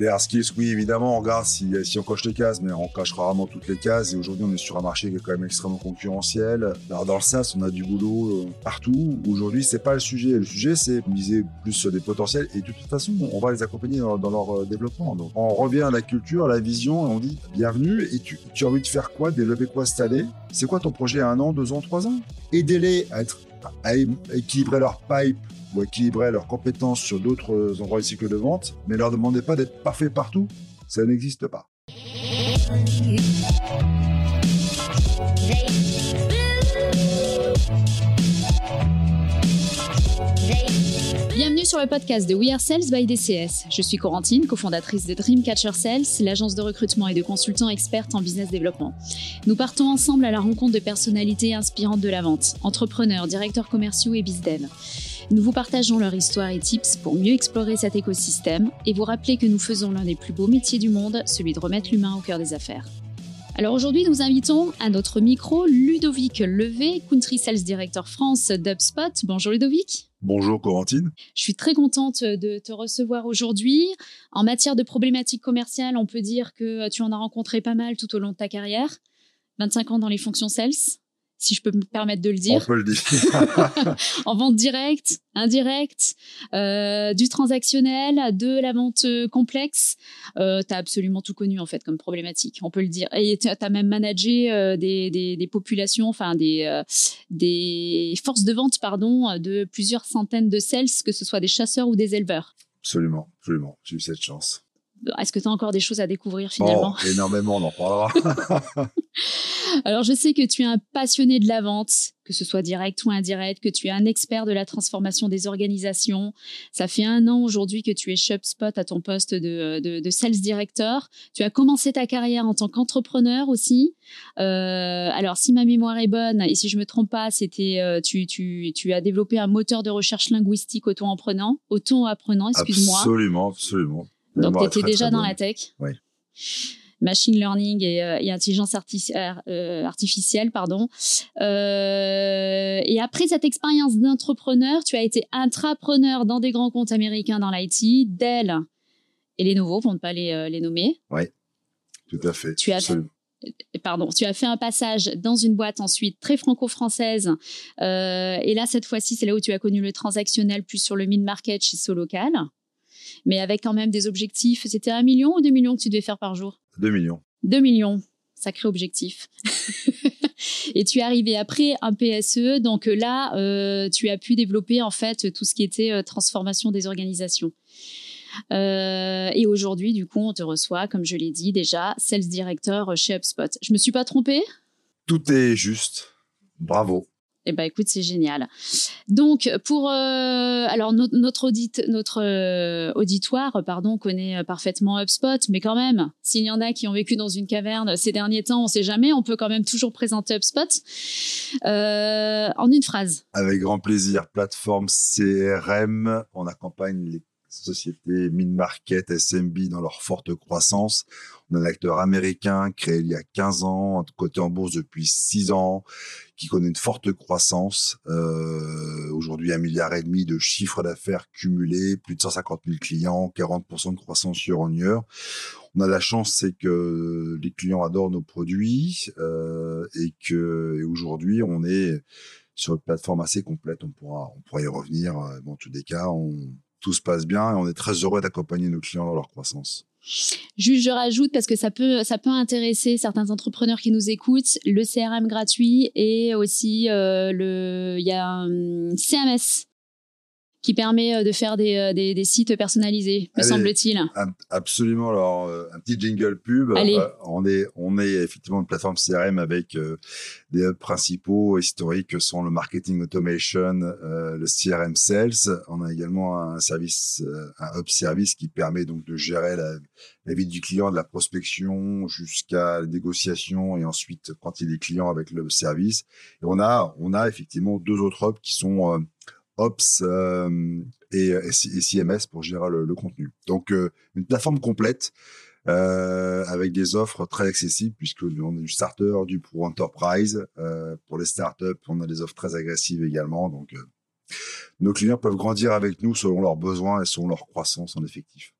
Les hard skills, oui, évidemment, on regarde si, si on coche les cases, mais on coche rarement toutes les cases. Et aujourd'hui, on est sur un marché qui est quand même extrêmement concurrentiel. Alors, dans le sens, on a du boulot euh, partout. Aujourd'hui, c'est pas le sujet. Le sujet, c'est miser plus sur des potentiels. Et de toute façon, on va les accompagner dans, leur euh, développement. Donc, on revient à la culture, à la vision, et on dit bienvenue. Et tu, tu as envie de faire quoi? Développer quoi cette C'est quoi ton projet à un an, deux ans, trois ans? Aidez-les à être à équilibrer leur pipe ou équilibrer leurs compétences sur d'autres endroits du cycle de vente, mais leur demandez pas d'être parfait partout, ça n'existe pas. Sur le podcast de We Are Sales by DCS. Je suis Corentine, cofondatrice de Dreamcatcher Sales, l'agence de recrutement et de consultants experts en business développement. Nous partons ensemble à la rencontre de personnalités inspirantes de la vente, entrepreneurs, directeurs commerciaux et business nous vous partageons leur histoire et tips pour mieux explorer cet écosystème et vous rappeler que nous faisons l'un des plus beaux métiers du monde, celui de remettre l'humain au cœur des affaires. Alors aujourd'hui, nous invitons à notre micro Ludovic Levé, Country Sales Director France d'UpSpot. Bonjour Ludovic. Bonjour Corentine. Je suis très contente de te recevoir aujourd'hui. En matière de problématiques commerciales, on peut dire que tu en as rencontré pas mal tout au long de ta carrière. 25 ans dans les fonctions sales, si je peux me permettre de le dire. On peut le dire. en vente directe, indirecte, euh, du transactionnel, de la vente euh, complexe. Euh, tu as absolument tout connu en fait comme problématique, on peut le dire. Et tu as même managé euh, des, des, des, populations, enfin des, des forces de vente, pardon, de plusieurs centaines de sales, que ce soit des chasseurs ou des éleveurs. Absolument, absolument. J'ai eu cette chance. Est-ce que tu as encore des choses à découvrir finalement? oh, Énormément, on en parlera. Alors je sais que tu es un passionné de la vente, que ce soit direct ou indirect, que tu es un expert de la transformation des organisations. Ça fait un an aujourd'hui que tu es ShopSpot à ton poste de, de, sales director. Tu as commencé ta carrière en tant qu'entrepreneur aussi. Euh, alors si ma mémoire est bonne et si je me trompe pas, c'était euh, tu, tu, tu as développé un moteur de recherche linguistique auto-apprenant, auto-apprenant, excuse-moi. Absolument, absolument. Donc, tu étais déjà dans la tech Oui. Machine learning et, euh, intelligence euh, artificielle, pardon. Euh, et après cette expérience d'entrepreneur, tu as été intrapreneur dans des grands comptes américains dans l'IT, Dell et Lenovo, pour ne pas les, les nommer. Oui, tout à fait. Tu as pardon, tu as fait un passage dans une boîte ensuite très franco-française. et là, cette fois-ci, c'est là où tu as connu le transactionnel plus sur le mid-market chez Solocal mais avec quand même des objectifs. C'était un million ou deux millions que tu devais faire par jour? Deux millions. Deux millions, sacré objectif. et tu es arrivé après un PSE, donc là, euh, tu as pu développer en fait tout ce qui était euh, transformation des organisations. Euh, et aujourd'hui, du coup, on te reçoit, comme je l'ai dit déjà, sales director chez HubSpot. Je me suis pas trompée? Tout est juste. Bravo. Eh ben écoute, c'est génial. Donc pour euh, alors notre audit, notre euh, auditoire, pardon, connaît parfaitement HubSpot, mais quand même, s'il y en a qui ont vécu dans une caverne ces derniers temps, on ne sait jamais, on peut quand même toujours présenter HubSpot euh, en une phrase. Avec grand plaisir. Plateforme CRM, on accompagne les sociétés mid-market, SMB dans leur forte croissance. On a un acteur américain créé il y a 15 ans, côté en bourse depuis 6 ans, qui connaît une forte croissance. Euh, Aujourd'hui, un milliard et demi de chiffre d'affaires cumulé, plus de 150 000 clients, 40% de croissance year on year. On a la chance, c'est que les clients adorent nos produits euh, et que aujourd'hui, on est sur une plateforme assez complète. On pourra, on pourra y revenir. Dans tous les cas, on, tout se passe bien et on est très heureux d'accompagner nos clients dans leur croissance. Juste, je rajoute parce que ça peut, ça peut intéresser certains entrepreneurs qui nous écoutent, le CRM gratuit et aussi euh, le, il y a un CMS qui permet euh, de faire des, euh, des, des sites personnalisés, me semble-t-il. Absolument. Alors, euh, un petit jingle pub. on est, on est effectivement une plateforme CRM avec des hubs principaux historiques que sont le marketing automation, le CRM sales. On a également un service, un hub service qui permet donc de gérer la, la vie du client, de la prospection jusqu'à la négociation et ensuite quand il est client avec le service. Et on a, on a effectivement deux autres hubs qui sont Ops euh, et, et, CMS pour gérer le, contenu. Donc, euh, une plateforme complète euh, avec des offres très accessibles puisque on a du starter, du pro enterprise. pour les startups, on a des offres très agressives également. Donc, nos clients peuvent grandir avec nous selon leurs besoins et selon leur croissance en effectif.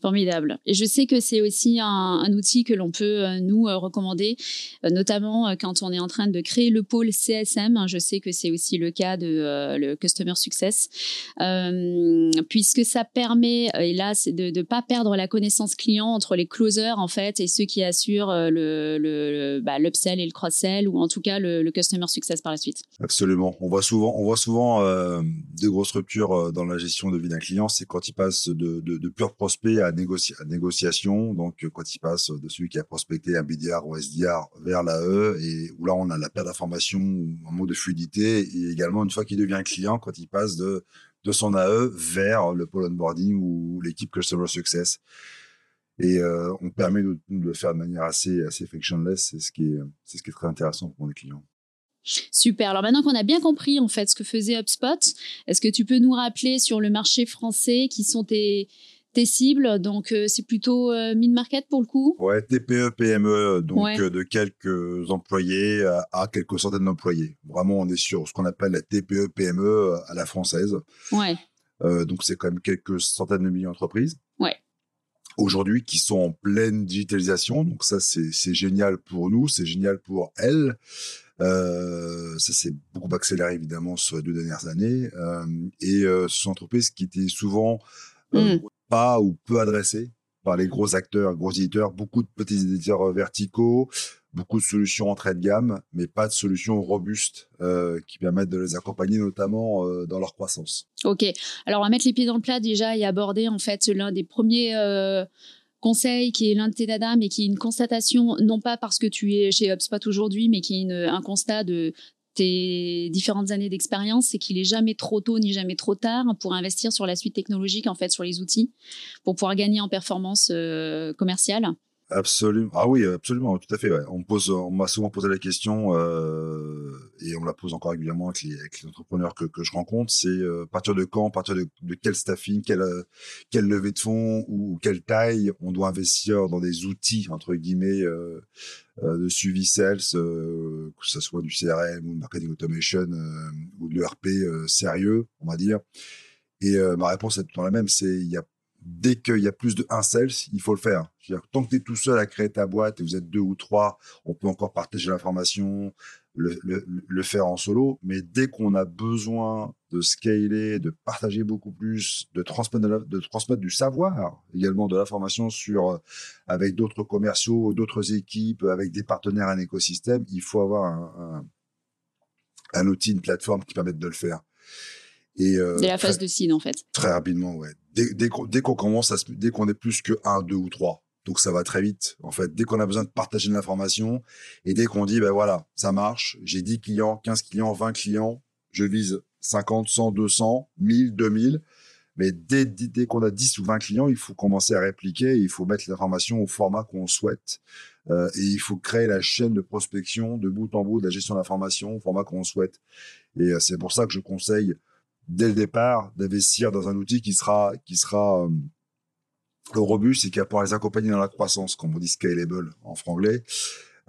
Formidable. Et je sais que c'est aussi un, outil que l'on peut euh, nous euh, recommander, euh, notamment quand on est en train de créer le pôle CSM. Je sais que c'est aussi le cas de le Customer Success, puisque ça permet, et là, c'est de ne pas perdre la connaissance client entre les closers en fait et ceux qui assurent le, le bah, l'upsell et le cross-sell, ou en tout cas le, Customer Success par la suite. Absolument. On voit souvent, on voit souvent des grosses ruptures dans la gestion de vie d'un client, c'est quand il passe de, de, de pure prospect à, négociation. Donc, quand il passe de celui qui a prospecté un BDR ou SDR vers l'AE, et où là, on a la perte d'information, un mot de fluidité, et également une fois qu'il devient client, quand il passe de, de son AE vers le pôle onboarding ou l'équipe Customer Success. Et euh, on permet de, de, le faire de manière assez, assez frictionless. C'est ce, qui est, ce qui est très intéressant pour les clients. Super. Alors maintenant qu'on a bien compris en fait ce que faisait HubSpot, est-ce que tu peux nous rappeler sur le marché français qui sont tes, tes cibles? Donc, euh, c'est plutôt euh, mid-market pour le coup? Ouais, TPE, PME, donc euh, de quelques employés à, quelques centaines d'employés. Vraiment, on est sur ce qu'on appelle la TPE, PME à la française. Ouais. donc, c'est quand même quelques centaines de milliers d'entreprises. Ouais. Aujourd'hui, qui sont en pleine digitalisation. Donc, ça, c'est génial pour nous, c'est génial pour elles. Ça s'est beaucoup accéléré évidemment sur les deux dernières années. et ce sont entreprises qui étaient souvent mmh pas ou peu adressé par les gros acteurs, gros éditeurs, beaucoup de petits éditeurs euh, verticaux, beaucoup de solutions entrée de gamme, mais pas de solutions robustes euh, qui permettent de les accompagner, notamment euh, dans leur croissance. Ok, alors on va mettre les pieds dans le plat déjà et aborder en fait l'un des premiers conseils qui est l'un de tes dadas, mais qui est une constatation, non pas parce que tu es chez HubSpot aujourd'hui, mais qui est un constat de tes différentes années d'expérience, c'est qu'il est jamais trop tôt ni jamais trop tard pour investir sur la suite technologique, en fait, sur les outils, pour pouvoir gagner en performance euh, commerciale. Absolument. Ah oui, absolument, tout à fait. On pose, on m'a souvent posé la question euh, et on la pose encore régulièrement avec les, entrepreneurs que, je rencontre. C'est euh, partir de quand, partir de, de quel staffing, quelle, quelle levée de fonds ou, quelle taille on doit investir dans des outils entre guillemets euh, euh de suivi sales, euh, que ce soit du CRM ou du marketing automation ou de l'ERP sérieux, on va dire. Et ma réponse est tout le temps la même. C'est il y a dès qu'il y a plus de un sales, il faut le faire. tant que tu es tout seul à créer ta boîte et vous êtes deux ou trois, on peut encore partager l'information, le, faire en solo. Mais dès qu'on a besoin de scaler, de partager beaucoup plus, de transmettre, du savoir, également de l'information sur avec d'autres commerciaux, d'autres équipes, avec des partenaires, un écosystème, il faut avoir un, outil, une plateforme qui permette de le faire. Et euh, c'est la phase de signe en fait. Très rapidement, ouais dès, qu'on commence à dès qu'on est plus que un, deux ou trois. Donc ça va très vite. En fait, dès qu'on a besoin de partager de l'information et dès qu'on dit, ben voilà, ça marche, j'ai 10 clients, 15 clients, 20 clients, je vise 50, 100, 200, 1000, 2000. Mais dès, dès, qu'on a 10 ou 20 clients, il faut commencer à répliquer, il faut mettre l'information au format qu'on souhaite. Euh, et il faut créer la chaîne de prospection de bout en bout de la gestion de l'information au format qu'on souhaite. Et euh, c'est pour ça que je conseille dès le départ d'investir dans un outil qui sera qui sera euh, robuste et qui va pouvoir les accompagner dans la croissance, comme on dit scalable en franglais.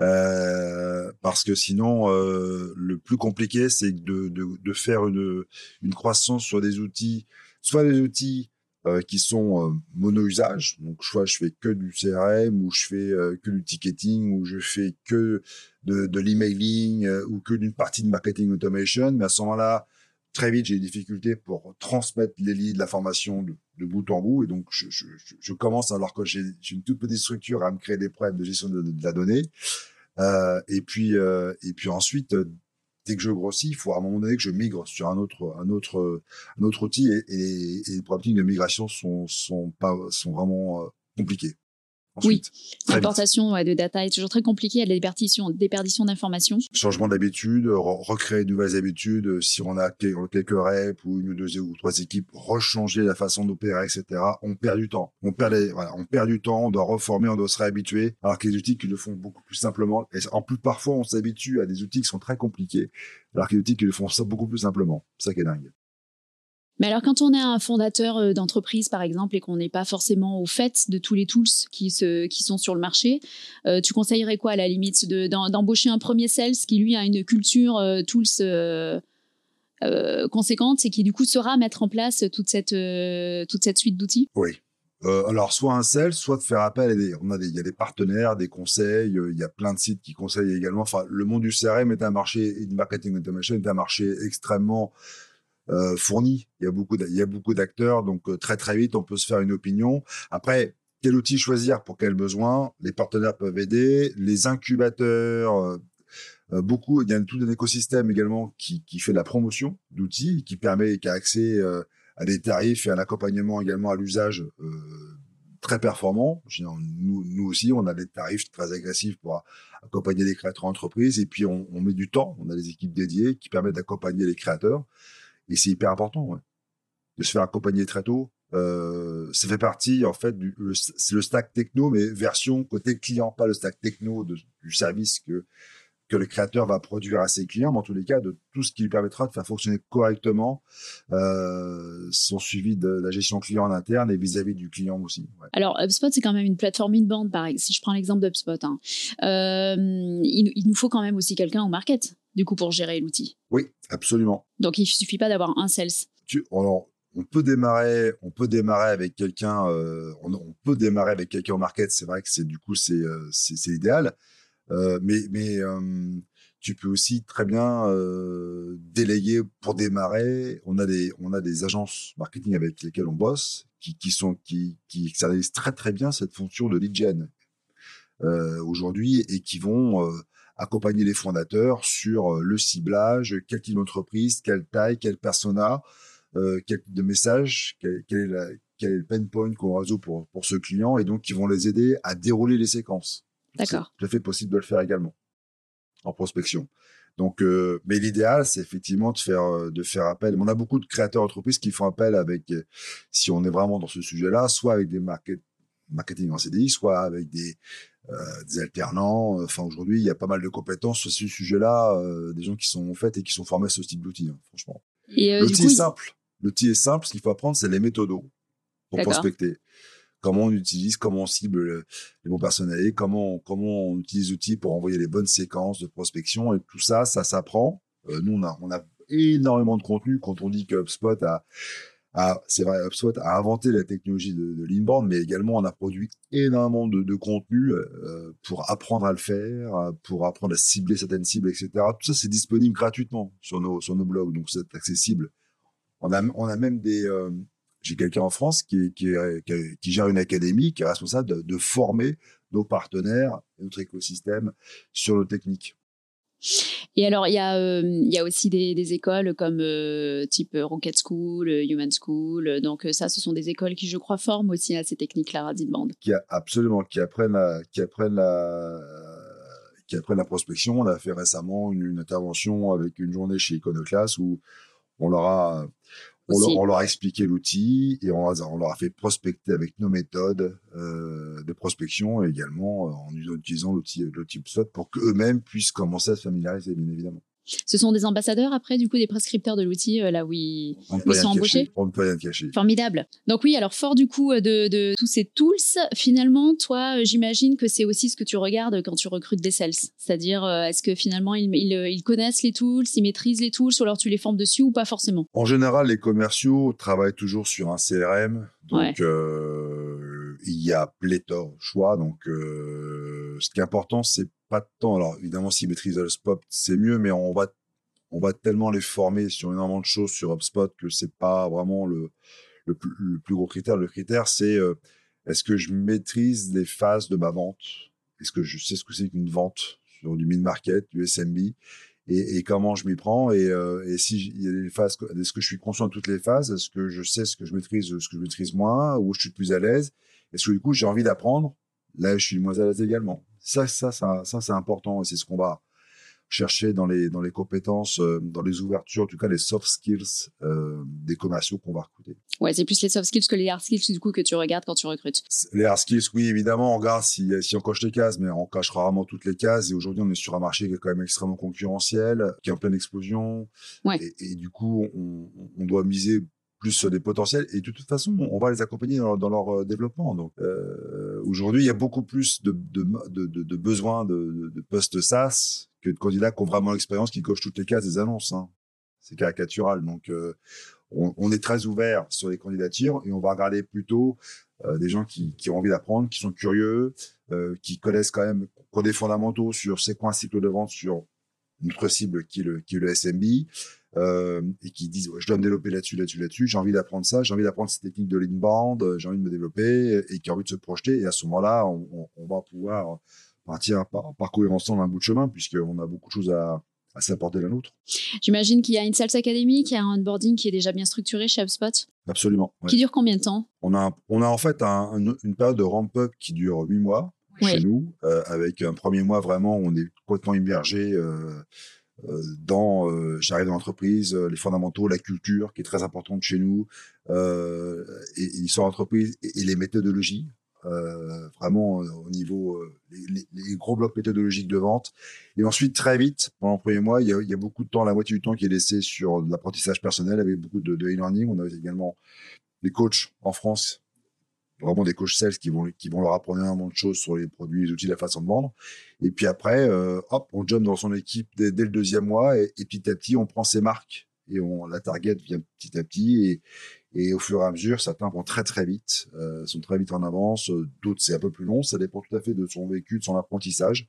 Euh, parce que sinon, euh, le plus compliqué, c'est de, de, de, faire une, une croissance sur des outils, soit des outils euh, qui sont euh, mono-usage, donc soit je fais que du CRM, ou je fais que du ticketing, ou je fais que de, de l'emailing, ou que d'une partie de marketing automation, mais à ce moment-là, très vite, j'ai des difficultés pour transmettre les leads, la formation de, bout en bout. Et donc, je, commence, alors que j'ai une toute petite structure, à me créer des problèmes de gestion de, la donnée. Euh, et puis, euh, et puis ensuite, euh, dès que je grossis, il faut à un moment donné que je migre sur un autre, un autre, un autre outil. Et, et, les problématiques de migration sont, sont pas, sont vraiment compliquées oui, l'importation de data est toujours très compliquée. Il y a des déperditions, déperdition d'informations. Changement d'habitude, recréer de nouvelles habitudes. Si on a quelques reps ou une ou deux ou trois équipes, rechanger la façon d'opérer, etc. On perd du temps. On perd, voilà, on perd du temps. On doit reformer, on doit se réhabituer. Alors que les outils qui le font beaucoup plus simplement. Et en plus, parfois, on s'habitue à des outils qui sont très compliqués. Alors que les outils qui le font ça beaucoup plus simplement. C'est ça qui est dingue. Mais alors, quand on est un fondateur euh, d'entreprise, par exemple, et qu'on n'est pas forcément au fait de tous les tools qui, sont sur le marché, euh, tu conseillerais quoi à la limite d'embaucher un premier sales qui, lui, a une culture euh, tools conséquente et qui du coup saura mettre en place toute cette, suite d'outils? Oui. alors, soit un sel, soit de faire appel à des, on a des, il y a des partenaires, des conseils, il y a plein de sites qui conseillent également. Enfin, le monde du CRM est un marché, et du marketing automation est un marché extrêmement euh, fourni. Il y a beaucoup, il y a beaucoup d'acteurs, donc euh, très très vite on peut se faire une opinion. Après, quel outil choisir pour quel besoin Les partenaires peuvent aider, les incubateurs. Euh, euh, beaucoup, il y a tout un écosystème également qui, qui fait de la promotion d'outils, qui permet, qui a accès à des tarifs et un accompagnement également à l'usage très performant. Nous, nous aussi, on a des tarifs très agressifs pour accompagner les créateurs d'entreprise et puis on, on, met du temps. On a des équipes dédiées qui permettent d'accompagner les créateurs. Et c'est hyper important de se faire accompagner très tôt. Euh, ça fait partie, en fait, du, le stack techno, mais version côté client, pas le stack techno du service que, que le créateur va produire à ses clients, mais en tous les cas, de tout ce qui lui permettra de faire fonctionner correctement euh, son suivi de la gestion client en interne et vis-à-vis du client aussi. Alors, HubSpot, c'est quand même une plateforme pareil. Si je prends l'exemple d'HubSpot, hein. euh, il, il, nous faut quand même aussi quelqu'un au market du coup, pour gérer l'outil. Oui, absolument. Donc, il suffit pas d'avoir un sales. alors, on peut démarrer, on peut démarrer avec quelqu'un, euh, on, peut démarrer avec quelqu'un au market. C'est vrai que c'est du coup c'est euh, c'est l'idéal, euh, mais mais tu peux aussi très bien déléguer pour démarrer. On a des on a des agences marketing avec lesquelles on bosse qui, qui sont qui qui exercent très très bien cette fonction de lead gen aujourd'hui et qui vont accompagner les fondateurs sur euh, le ciblage, quel type d'entreprise, quelle taille, quel persona, euh, quel type de message, quel, est, la, quel, est, le pain point qu'on résout pour, pour ce client, et donc qui vont les aider à dérouler les séquences. D'accord. C'est tout à fait possible de le faire également en prospection. Donc, euh, mais l'idéal, c'est effectivement de faire de faire appel. On a beaucoup de créateurs d'entreprises qui font appel avec, si on est vraiment dans ce sujet-là, soit avec des market, marketing en CDI, soit avec des euh, des alternants. Enfin, aujourd'hui, il y a pas mal de compétences sur ce sujet-là, euh, des gens qui sont et qui sont formés à ce type d'outil, hein, franchement. Euh, L'outil est simple. L'outil est simple. Ce qu'il faut apprendre, c'est les méthodos pour prospecter. Comment on utilise, comment on cible les bons personnels, comment, comment on utilise l'outil pour envoyer les bonnes séquences de prospection et tout ça, ça s'apprend. nous, on a, on a énormément de contenu quand on dit que HubSpot a c'est vrai, HubSpot a inventé la technologie de, de mais également on a produit énormément de, contenu euh, pour apprendre à le faire, pour apprendre à cibler certaines cibles, etc. Tout ça, c'est disponible gratuitement sur nos, sur nos blogs, donc c'est accessible. On a, on a même des... Euh, j'ai quelqu'un en France qui, qui, qui, gère une académie, qui est responsable de former nos partenaires et notre écosystème sur nos techniques. Et alors, il y, a, euh, y a aussi des, écoles comme euh, type Rocket School, Human School. Donc, euh, ça, ce sont des écoles qui, je crois, forment aussi à ces techniques-là d'inbound. Qui a, absolument, qui apprennent qui apprennent la, qui apprennent la prospection. On a fait récemment une, une intervention avec une journée chez Iconoclast où on leur a, on leur, a expliqué l'outil et on, on, leur a fait prospecter avec nos méthodes euh, de prospection et également euh, en utilisant l'outil HubSpot pour qu'eux-mêmes puissent commencer à se familiariser, bien évidemment. Ce sont des ambassadeurs après, du coup, des prescripteurs de l'outil, euh, là où ils, sont embauchés. On ne peut rien cacher. Formidable. Donc oui, alors fort du coup de, de tous ces tools, finalement, toi, euh, j'imagine que c'est aussi ce que tu regardes quand tu recrutes des sales. C'est-à-dire, euh, est-ce que finalement, ils, ils, connaissent les tools, ils maîtrisent les tools, ou alors tu les formes dessus ou pas forcément? En général, les commerciaux travaillent toujours sur un CRM. Donc, euh, il y a pléthore de choix. Donc, euh, ce qui est important, c'est pas temps. Alors, évidemment, s'ils maîtrisent HubSpot, c'est mieux, mais on va, on va tellement les former sur énormément de choses sur HubSpot que c'est pas vraiment le, le, plus, gros critère. Le critère, c'est euh, est-ce que je maîtrise les phases de ma vente? Est-ce que je sais ce que c'est qu'une vente sur du mid-market, du SMB et, et, comment je m'y prends. Et, euh, et si il y a des phases, est-ce que je suis conscient de toutes les phases? Est-ce que je sais ce que je maîtrise, ce que je maîtrise moins, ou je suis plus à l'aise? Est-ce que du coup j'ai envie d'apprendre? Là, je suis moins à l'aise également. Ça, ça, ça, ça c'est important et c'est ce qu'on va chercher dans les dans les compétences, euh, dans les ouvertures, en tout cas les soft skills euh, des commerciaux qu'on va recruter. Ouais, c'est plus les soft skills que les hard skills du coup que tu regardes quand tu recrutes. Les hard skills, oui, évidemment, on regarde si, si on coche les cases, mais on cache rarement toutes les cases. Et aujourd'hui, on est sur un marché qui est quand même extrêmement concurrentiel, qui est en pleine explosion. Ouais. Et, et, du coup, on, on doit miser plus sur des potentiels. Et de toute façon, on va les accompagner dans leur, dans leur euh, développement. Donc, euh, aujourd'hui, il y a beaucoup plus de, de, de, de besoins de, de, postes SaaS que de candidats qui ont vraiment l'expérience, qui cochent toutes les cases des annonces. Hein. c'est caricatural. Donc, on, est très ouvert sur les candidatures et on va regarder plutôt des gens qui, ont envie d'apprendre, qui sont curieux, qui connaissent quand même, qui des fondamentaux sur c'est quoi un cycle de vente sur notre cible qui est le, SMB, euh, et qui disent je dois me développer là-dessus, là-dessus, là-dessus, j'ai envie d'apprendre ça, j'ai envie d'apprendre ces techniques de l'inbound, euh, j'ai envie de me développer et qui a envie de se projeter. Et à ce moment-là, on, va pouvoir partir parcourir ensemble un bout de chemin puisqu'on a beaucoup de choses à, à s'apporter l'un l'autre. J'imagine qu'il y a une sales academy, qu'il y a un onboarding qui est déjà bien structuré chez HubSpot. Absolument. Qui dure combien de temps? On a, on a en fait une période de ramp-up qui dure huit mois chez nous, euh, avec un premier mois vraiment, on est complètement immergé. Euh, dans, euh, j'arrive dans l'entreprise, les fondamentaux, la culture qui est très importante chez nous, et, et l'histoire d'entreprise et, les méthodologies. Euh, vraiment au niveau les, les, gros blocs méthodologiques de vente. Et ensuite, très vite, pendant le premier mois, il y, a, beaucoup de temps, la moitié du temps qui est laissé sur l'apprentissage personnel avec beaucoup de, e-learning. On a également des coachs en France vraiment des coachs sales qui vont, qui vont leur apprendre énormément de choses sur les produits, les outils, la façon de vendre. Et puis après, euh, hop, on jump dans son équipe dès, le deuxième mois et, petit à petit, on prend ses marques et on, la target vient petit à petit et, et au fur et à mesure, certains vont très très vite, euh, sont très vite en avance, d'autres c'est un peu plus long, ça dépend tout à fait de son vécu, de son apprentissage.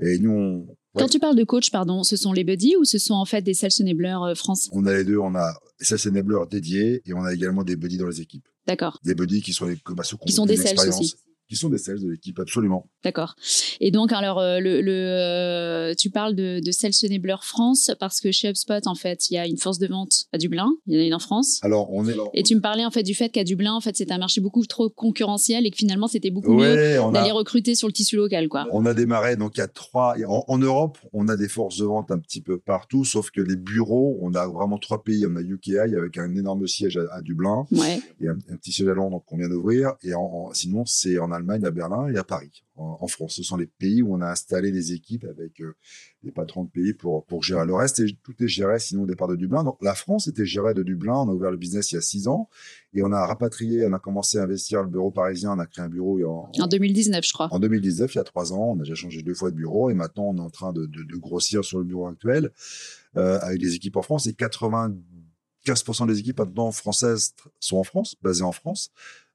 Et nous, on, Quand tu parles de coach, pardon, ce sont les buddies ou ce sont en fait des sales enablers euh, France? On a les deux, on a des sales enablers dédiés et on a également des buddies dans les équipes. D'accord. Des buddies qui sont les bah, qui sont des sales aussi qui sont des sales de l'équipe, absolument. D'accord. Et donc, alors, euh, le, le euh, tu parles de, de Sales Enabler France parce que chez HubSpot, en fait, il y a une force de vente à Dublin, il y en a une en France. Alors, on est. Et tu me parlais en fait du fait qu'à Dublin, en fait, c'est un marché beaucoup trop concurrentiel et que finalement, c'était beaucoup mieux d'aller recruter sur le tissu local, quoi. On a démarré donc il y a trois. En, Europe, on a des forces de vente un petit peu partout, sauf que les bureaux, on a vraiment trois pays. On a UKI avec un énorme siège à, Dublin ouais. et un, petit siège à Londres qu'on vient d'ouvrir. Et en, sinon, c'est en Allemagne, à Berlin et à Paris, en, France. Ce sont les pays où on a installé des équipes avec euh, les patrons de pays pour, pour gérer le reste. Et tout est géré sinon au départ de Dublin. Donc la France était gérée de Dublin. On a ouvert le business il y a six ans et on a rapatrié, on a commencé à investir le bureau parisien. On a créé un bureau en, en 2019, je crois. En 2019, il y a trois ans. On a déjà changé deux fois de bureau et maintenant on est en train de, de, grossir sur le bureau actuel euh, avec des équipes en France et 95% des équipes maintenant françaises sont en France, basées en France.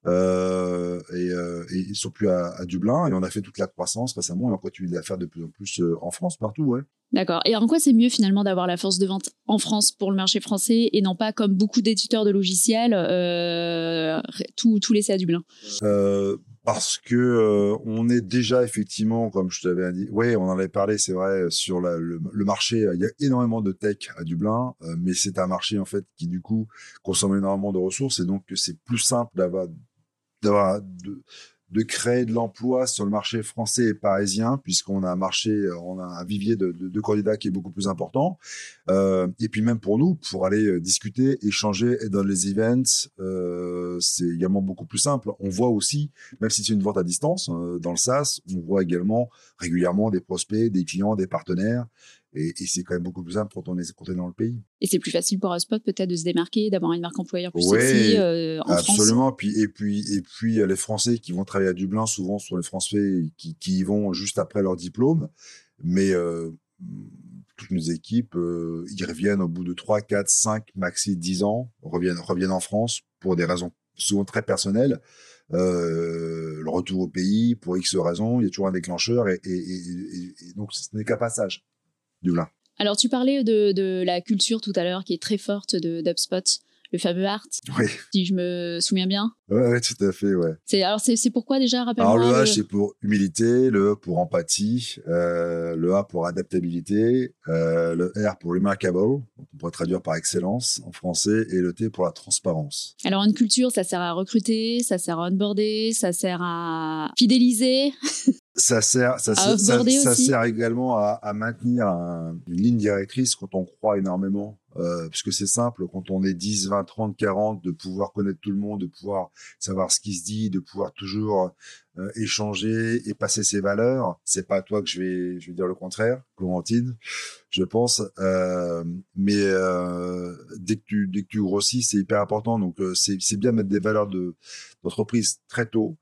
Euh, et, euh, et, ils sont plus à, à, Dublin et on a fait toute la croissance récemment et on continue de la faire de plus en plus euh, en France partout ouais. D'accord. Et en quoi c'est mieux finalement d'avoir la force de vente en France pour le marché français et non pas comme beaucoup d'éditeurs de logiciels euh, tout, tout laisser à Dublin? Parce que euh, on est déjà effectivement, comme je t'avais dit, ouais, on en avait parlé, c'est vrai, sur la, le, le, marché. Il y a énormément de tech à Dublin, mais c'est un marché en fait qui du coup consomme énormément de ressources et donc c'est plus simple d'avoir de, créer de l'emploi sur le marché français et parisien, puisqu'on a un marché, on a un vivier de, candidats qui est beaucoup plus important. Euh, et puis même pour nous, pour aller euh, discuter, échanger dans les events, euh, c'est également beaucoup plus simple. On voit aussi, même si c'est une vente à distance, euh, dans le SaaS, on voit également régulièrement des prospects, des clients, des partenaires. Et, et c'est quand même beaucoup plus simple quand on, est, quand on est dans le pays. Et c'est plus facile pour Spot peut-être de se démarquer, d'avoir une marque employeur plus sexy euh, en absolument. France. Puis, et puis, et puis les Français qui vont travailler à Dublin, souvent sont les Français qui, qui y vont juste après leur diplôme. Mais euh, toutes nos équipes, euh, ils reviennent au bout de 3, 4, 5, maxi 10 ans, reviennent, reviennent en France pour des raisons souvent très personnelles. Euh, le retour au pays pour X raisons, il y a toujours un déclencheur et, donc ce n'est qu'un passage du vin. Alors tu parlais de, de, la culture tout à l'heure qui est très forte de d'UpSpot le fameux art. Oui. Si je me souviens bien. Oui, ouais, tout à fait, ouais. C'est, alors, c'est, c'est pourquoi déjà, rappelle-moi Alors, le H, c'est pour humilité, le E pour empathie, euh, le A pour adaptabilité, euh, le R pour remarkable, on pourrait traduire par excellence en français, et le T pour la transparence. Alors, une culture, ça sert à recruter, ça sert à onboarder, ça sert à fidéliser. ça sert, ça, ça, ça, sert également à, à maintenir un, une ligne directrice quand on croit énormément euh, puisque c'est simple, quand on est 10, 20, 30, 40, de pouvoir connaître tout le monde, de pouvoir savoir ce qui se dit, de pouvoir toujours euh, échanger et passer ses valeurs. C'est pas à toi que je vais, je vais dire le contraire, Clémentine, je pense. Euh, mais euh, dès que tu, dès que tu grossis, c'est hyper important. Donc euh, c'est, bien de mettre des valeurs de d'entreprise très tôt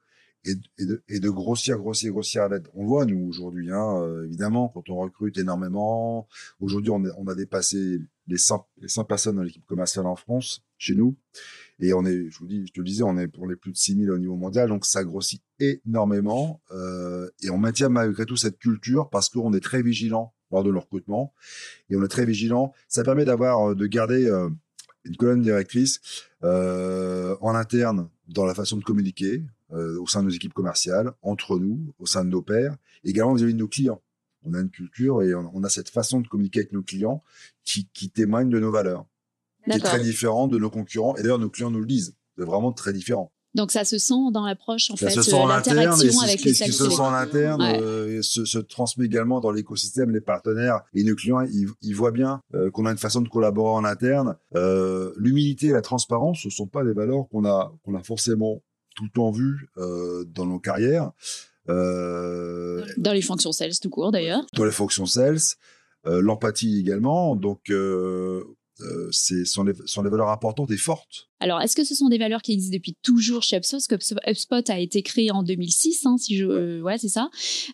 et, et, de, et de grossir, grossir, grossir avec. On voit, nous, aujourd'hui, hein, euh, évidemment, quand on recrute énormément, aujourd'hui, on, on, a dépassé les 100, les 100 personnes dans l'équipe commerciale en France, chez nous. Et on est, je vous te le disais, on est pour les plus de 6000 au niveau mondial, donc ça grossit énormément. Euh, et on maintient malgré tout cette culture parce qu'on est très vigilant lors de leur. Et on est très vigilant. Ça permet d'avoir, de garder euh, une colonne directrice euh, en interne dans la façon de communiquer euh, au sein de nos équipes commerciales, entre nous, au sein de nos pairs, également vis-à-vis de nos clients. On a une culture et on, a cette façon de communiquer avec nos clients qui, qui témoigne de nos valeurs, qui est très différente de nos concurrents. Et d'ailleurs, nos clients nous le disent. C'est vraiment très différent. Donc ça se sent dans l'approche en ça fait, se sent en l'interaction avec les Ce qui se sent en interne euh, se, se, transmet également dans l'écosystème, les partenaires et nos clients. Ils, ils voient bien euh, qu'on a une façon de collaborer en interne. Euh, L'humilité et la transparence, ce sont pas des valeurs qu'on a qu'on a forcément tout le temps vues euh, dans nos carrières. Euh, dans les fonctions sales tout court d'ailleurs. Dans les fonctions sales, l'empathie également. Donc euh, c'est sont, sont des valeurs importantes et fortes. Alors, est-ce que ce sont des valeurs qui existent depuis toujours chez HubSpot Parce que HubSpot a été créé en 2006, hein, si je, euh, ouais, c'est ça.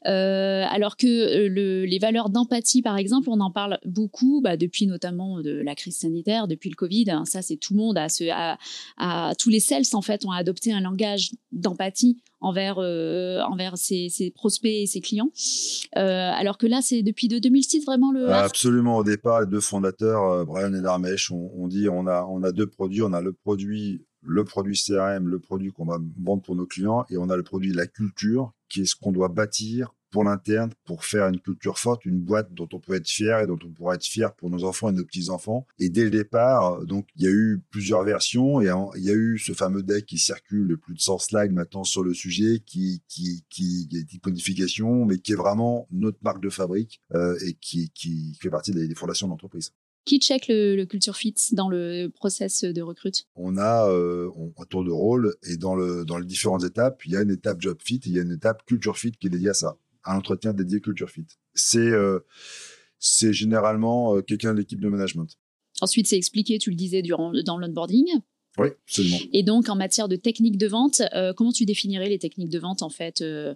Euh, alors que euh, le, les valeurs d'empathie, par exemple, on en parle beaucoup bah, depuis notamment de la crise sanitaire, depuis le Covid. Hein, ça, c'est tout le monde, à, ce, à, à, tous les sales en fait ont adopté un langage d'empathie envers euh, envers ses, ses, prospects et ses clients. Euh, alors que là, c'est depuis de 2006 vraiment le. Absolument. Au départ, les deux fondateurs, euh, Brian et Darmesh, on, on, dit on a on a deux produits. On a le produit le produit CRM, le produit qu'on va vendre pour nos clients, et on a le produit de la culture, qui est ce qu'on doit bâtir pour l'interne, pour faire une culture forte, une boîte dont on peut être fier et dont on pourra être fier pour nos enfants et nos petits-enfants. Et dès le départ, donc, il y a eu plusieurs versions et il y a eu ce fameux deck qui circule plus de 100 slides maintenant sur le sujet, qui, qui, qui, est une codification, mais qui est vraiment notre marque de fabrique euh, et qui, qui fait partie des, des fondations de l'entreprise. Qui check le, le, culture fit dans le process de recrute? On a euh, un tour de rôle et dans, le, dans les différentes étapes, il y a une étape job fit, il y a une étape culture fit qui est dédiée à ça un entretien dédié culture fit. C'est euh, c'est généralement euh, quelqu'un de l'équipe de management. Ensuite, c'est expliqué, tu le disais, durant, dans l'onboarding. Oui, absolument. Et donc, en matière de techniques de vente, euh, comment tu définirais les techniques de vente en fait euh,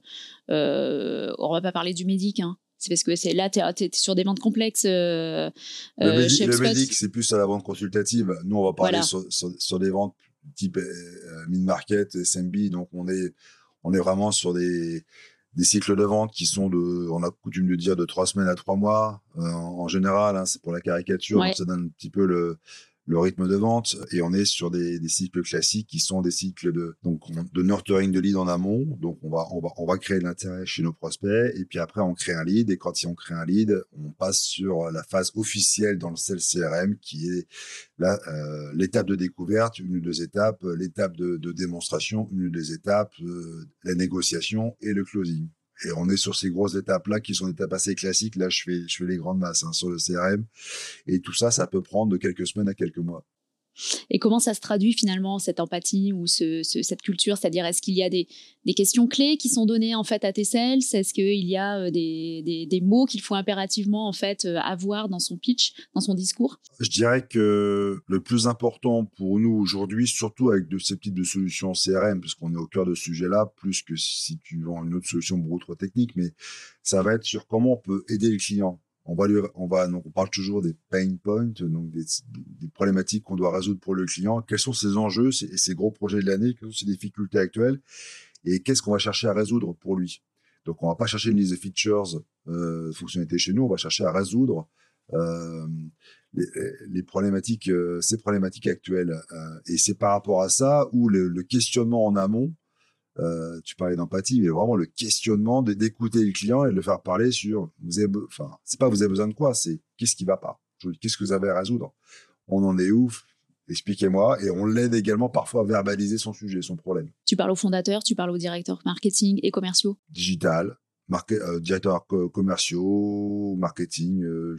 euh, On va pas parler du médic, hein. C'est parce que c'est là, tu es, sur des ventes complexes. le, médic, le médic, c'est plus à la vente consultative. Nous, on va parler sur, sur, sur, des ventes type mid-market, SMB. Donc, on est, on est vraiment sur des, des cycles de vente qui sont de, on a coutume de dire de trois semaines à trois mois euh, en, général. Hein, c'est pour la caricature, donc ça donne un petit peu le, le rythme de vente et on est sur des, cycles classiques qui sont des cycles de donc de nurturing de lead en amont. Donc on va on va on va créer l'intérêt chez nos prospects et puis après on crée un lead et quand on crée un lead on passe sur la phase officielle dans le sales CRM qui est euh, l'étape de découverte une ou deux étapes l'étape de, de, démonstration une ou deux étapes euh, la négociation et le closing et on est sur ces grosses étapes-là qui sont des étapes assez classiques. Là, je fais, je fais les grandes masses hein, sur le CRM. Et tout ça, ça peut prendre de quelques semaines à quelques mois. Et comment ça se traduit finalement cette empathie ou ce, ce, cette culture? C'est-à-dire, est-ce qu'il y a des, questions clés qui sont données en fait à tes sales Est-ce qu'il y a euh, des, mots qu'il faut impérativement en fait euh, avoir dans son pitch, dans son discours? Je dirais que le plus important pour nous aujourd'hui, surtout avec de ces types de solutions CRM, puisqu'on est au cœur de ce sujet-là, plus que si tu vends une autre solution beaucoup technique, mais ça va être sur comment on peut aider le client on va on va, donc on parle toujours des pain points, donc des, problématiques qu'on doit résoudre pour le client. Quels sont ses enjeux, ces, ces gros projets de l'année, quelles sont ses difficultés actuelles, et qu'est-ce qu'on va chercher à résoudre pour lui? Donc, on va pas chercher une liste de features, euh, fonctionnalités chez nous, on va chercher à résoudre euh, les, les, problématiques, euh, ces problématiques actuelles. Euh, et c'est par rapport à ça où le, le questionnement en amont euh, tu parlais d'empathie, mais vraiment le questionnement d'écouter le client et de le faire parler sur, vous avez, enfin, c'est pas vous avez besoin de quoi, c'est qu'est-ce qui va pas, qu'est-ce que vous avez à résoudre, on en est ouf, expliquez-moi, et on l'aide également parfois à verbaliser son sujet, son problème. Tu parles aux fondateurs, tu parles aux directeurs marketing et commerciaux? Digital, euh, directeur commerciaux, marketing, euh,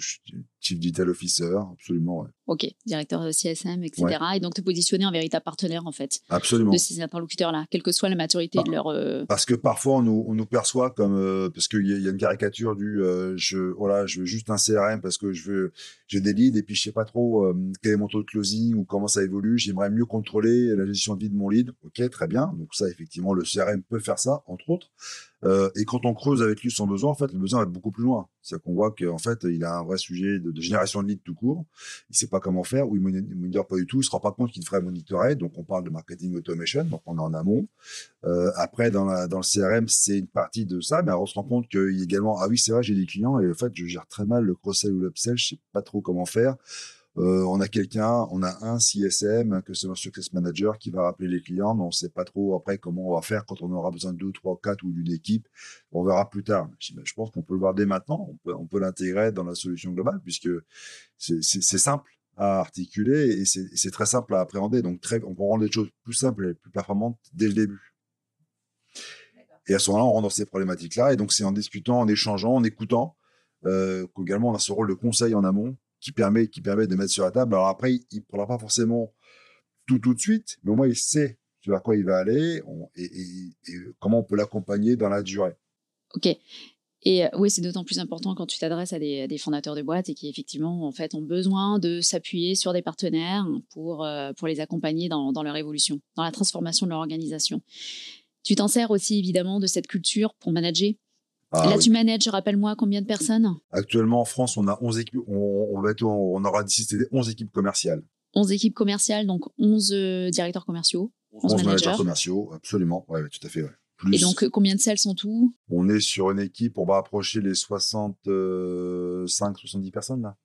chief digital officer, absolument. Ok, directeur CSM, etc. Et donc te positionner en véritable partenaire en fait. Absolument. De ces interlocuteurs-là, quelle que soit la maturité de leur. Euh, parce que parfois on nous, on nous perçoit comme parce qu'il y, y, a une caricature du je voilà je veux juste un CRM parce que je veux j'ai des leads et puis je sais pas trop quel est mon taux de closing ou comment ça évolue. J'aimerais mieux contrôler la gestion de vie de mon lead. Ok, très bien. Donc ça effectivement le CRM peut faire ça entre autres. Euh, et quand on creuse avec lui son besoin, en fait, le besoin va être beaucoup plus loin. C'est-à-dire qu'on voit qu'en fait, il a un vrai sujet de, génération de leads tout court. Il sait pas comment faire, ou il ne monitore pas du tout. Il se rend pas compte qu'il devrait monitorer. Donc, on parle de marketing automation. Donc, on est en amont. Euh, après, dans, dans le CRM, c'est une partie de ça. Mais on se rend compte qu'il y a également, ah oui, c'est vrai, j'ai des clients et en fait, je gère très mal le cross-sell ou l'upsell. Je sais pas trop comment faire. Euh, on a quelqu'un, on a un CSM, que c'est un Success Manager, qui va rappeler les clients, mais on ne sait pas trop après comment on va faire quand on aura besoin de deux, trois, quatre ou d'une équipe. On verra plus tard. Je, pense qu'on peut le voir dès maintenant. On peut, l'intégrer dans la solution globale puisque c'est simple à articuler et c'est très simple à appréhender. Donc, très, on peut rendre les choses plus simples et plus performantes dès le début. Et à ce moment-là, on rentre dans ces problématiques-là. Et donc, c'est en discutant, en échangeant, en écoutant, euh, qu'également on a ce rôle de conseil en amont qui permet, qui permet de mettre sur la table. Alors après, il ne prendra pas forcément tout tout de suite, mais au moins il sait vers quoi il va aller et, comment on peut l'accompagner dans la durée. Ok. Et euh, oui, c'est d'autant plus important quand tu t'adresses à des, fondateurs de boîtes et qui effectivement en fait ont besoin de s'appuyer sur des partenaires pour, euh, pour les accompagner dans, dans leur évolution, dans la transformation de leur organisation. Tu t'en sers aussi évidemment de cette culture pour manager ah Là, tu manages, rappelle-moi, combien de personnes Actuellement, en France, on a 11 équipes. On, va on aura d'ici 11 équipes commerciales. 11 équipes commerciales, donc 11 euh, directeurs commerciaux. 11, managers. commerciaux, absolument. Oui, tout à fait. Et donc, euh, combien de sales sont tout? On est sur une équipe, on va approcher les 65-70 euh, personnes là.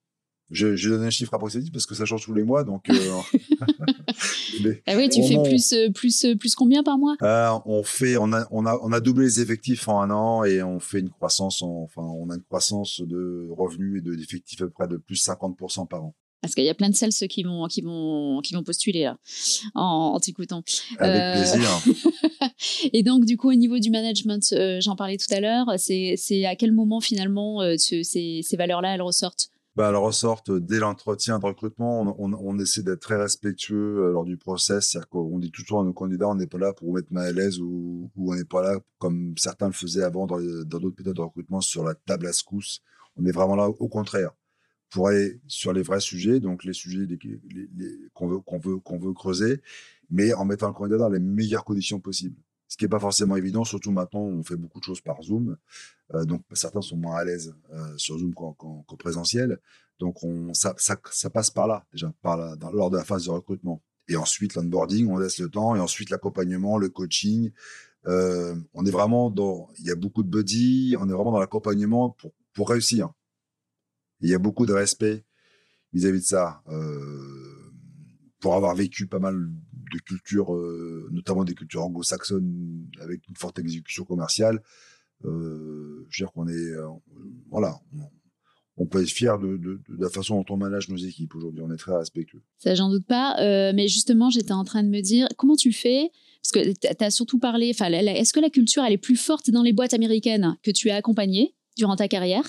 J'ai donné un chiffre approximatif parce que ça change tous les mois, donc. Euh, ah oui, tu fais plus, euh, plus, euh, plus combien par mois? On fait, on a, on a, on a doublé les effectifs en un an et on fait une croissance, enfin, on a une croissance de revenus et de d'effectifs à peu près de plus 50% par an. Parce qu'il y a plein de celles ceux qui vont, qui vont, qui vont postuler là, en, en t'écoutant. Avec plaisir. et donc, du coup, au niveau du management, j'en parlais tout à l'heure, c'est, à quel moment finalement ces, ces valeurs-là, elles ressortent? Bah, elles ressortent dès l'entretien de recrutement. On, essaie d'être très respectueux euh, lors du process. C'est-à-dire qu'on dit toujours à nos candidats, on n'est pas là pour vous mettre mal à l'aise ou, on n'est pas là comme certains le faisaient avant dans d'autres méthodes de recrutement sur la table à secousse. On est vraiment là au contraire pour aller sur les vrais sujets, donc les sujets qu'on veut, qu'on veut, qu'on veut creuser, mais en mettant le candidat dans les meilleures conditions possibles ce qui n'est pas forcément évident, surtout maintenant, on fait beaucoup de choses par Zoom. Euh, donc, certains sont moins à l'aise euh, sur Zoom qu'en présentiel. Donc, on, ça, passe par là, déjà, par dans, lors de la phase de recrutement. Et ensuite, l'onboarding, on laisse le temps. Et ensuite, l'accompagnement, le coaching. Euh, on est vraiment dans. Il y a beaucoup de buddy, on est vraiment dans l'accompagnement pour, pour réussir. il y a beaucoup de respect vis-à-vis -vis de ça. pour avoir vécu pas mal de cultures, euh, notamment des cultures anglo-saxonnes avec une forte exécution commerciale. Euh, je veux dire qu'on est, euh, voilà, on, peut être fier de, la façon dont on manage nos équipes aujourd'hui. On est très respectueux. Ça, j'en doute pas. mais justement, j'étais en train de me dire, comment tu fais? Parce que tu as surtout parlé, est-ce que la culture, elle est plus forte dans les boîtes américaines que tu as accompagnées durant ta carrière?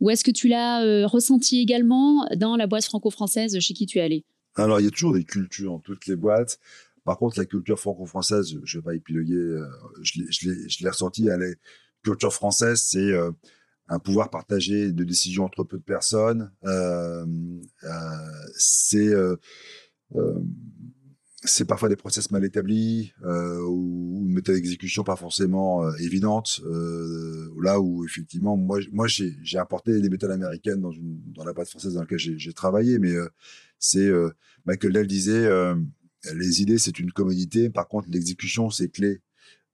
Ou est-ce que tu l'as ressenti également dans la boîte franco-française chez qui tu es allé? Alors, il y a toujours des cultures dans toutes les boîtes. Par contre, la culture franco-française, je vais pas épiloguer, euh, je l'ai ressenti. La culture française, c'est euh, un pouvoir partagé de décision entre peu de personnes. Euh, c'est c'est parfois des process mal établis ou une méthode d'exécution pas forcément évidente. là où effectivement, moi, j'ai apporté des méthodes américaines dans, une, dans la boîte française dans laquelle j'ai travaillé, mais c'est euh, Michael Dell disait euh, les idées c'est une commodité, par contre l'exécution c'est clé.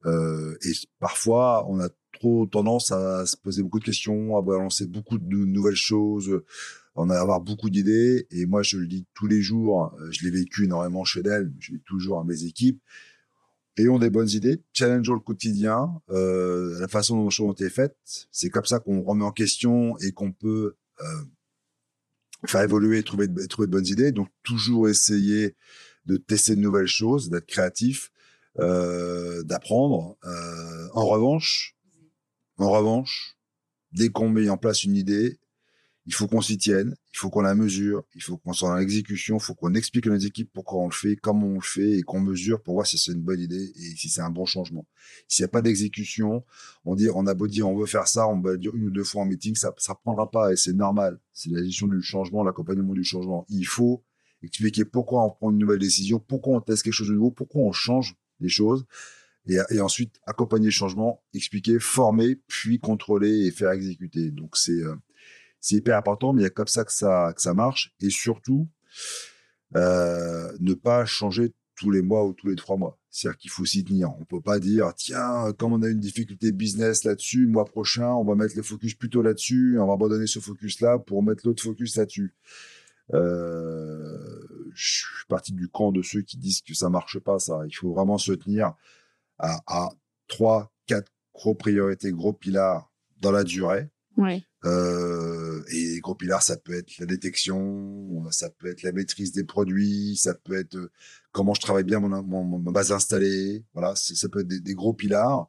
Euh, et parfois on a trop tendance à se poser beaucoup de questions, à balancer beaucoup de nouvelles choses, on a avoir beaucoup d'idées. Et moi je le dis tous les jours, je l'ai vécu énormément chez Dell, je dis toujours à mes équipes ayons des bonnes idées, challengeons le quotidien, la façon dont les choses ont été faites. C'est comme ça qu'on remet en question et qu'on peut faire évoluer et trouver, trouver de bonnes idées. Donc, toujours essayer de tester de nouvelles choses, d'être créatif, euh, d'apprendre. Euh, en revanche, en revanche, dès qu'on met en place une idée, il faut qu'on s'y tienne, il faut qu'on la mesure, il faut qu'on soit dans l'exécution, il faut qu'on explique à nos équipes pourquoi on le fait, comment on le fait et qu'on mesure pour voir si c'est une bonne idée et si c'est un bon changement. S'il n'y a pas d'exécution, on dit, on a beau dire on veut faire ça, on va dire une ou deux fois en meeting, ça ne prendra pas et c'est normal. C'est la gestion du changement, l'accompagnement du changement. Il faut expliquer pourquoi on prend une nouvelle décision, pourquoi on teste quelque chose de nouveau, pourquoi on change des choses. Et, et, ensuite accompagner le changement, expliquer, former, puis contrôler et faire exécuter. Donc c'est euh, c'est hyper important, mais il y a comme ça que ça, que ça marche. Et surtout, euh, ne pas changer tous les mois ou tous les trois mois. C'est-à-dire qu'il faut s'y tenir. On peut pas dire, tiens, comme on a une difficulté business là-dessus, mois prochain, on va mettre le focus plutôt là-dessus, on va abandonner ce focus-là pour mettre l'autre focus là-dessus. Euh, je suis parti du camp de ceux qui disent que ça marche pas, ça. Il faut vraiment se tenir à, à trois, quatre gros priorités, gros pilars dans la durée. Ouais. Euh, et les gros pilars, ça peut être la détection, ça peut être la maîtrise des produits, ça peut être euh, comment je travaille bien mon, mon, ma base installée. Voilà, ça peut être des, gros pilars.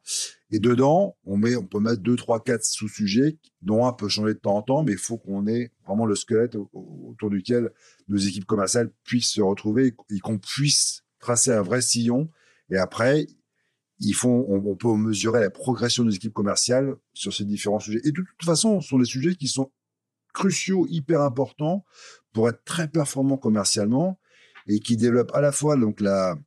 Et dedans, on met, on peut mettre deux, trois, quatre sous-sujets dont un peut changer de temps en temps, mais il faut qu'on ait vraiment le squelette autour duquel nos équipes commerciales puissent se retrouver et qu'on puisse tracer un vrai sillon. Et après, ils font, on, peut mesurer la progression des équipes commerciales sur ces différents sujets. Et de toute façon, ce sont des sujets qui sont cruciaux, hyper importants pour être très performants commercialement et qui développent à la fois donc la,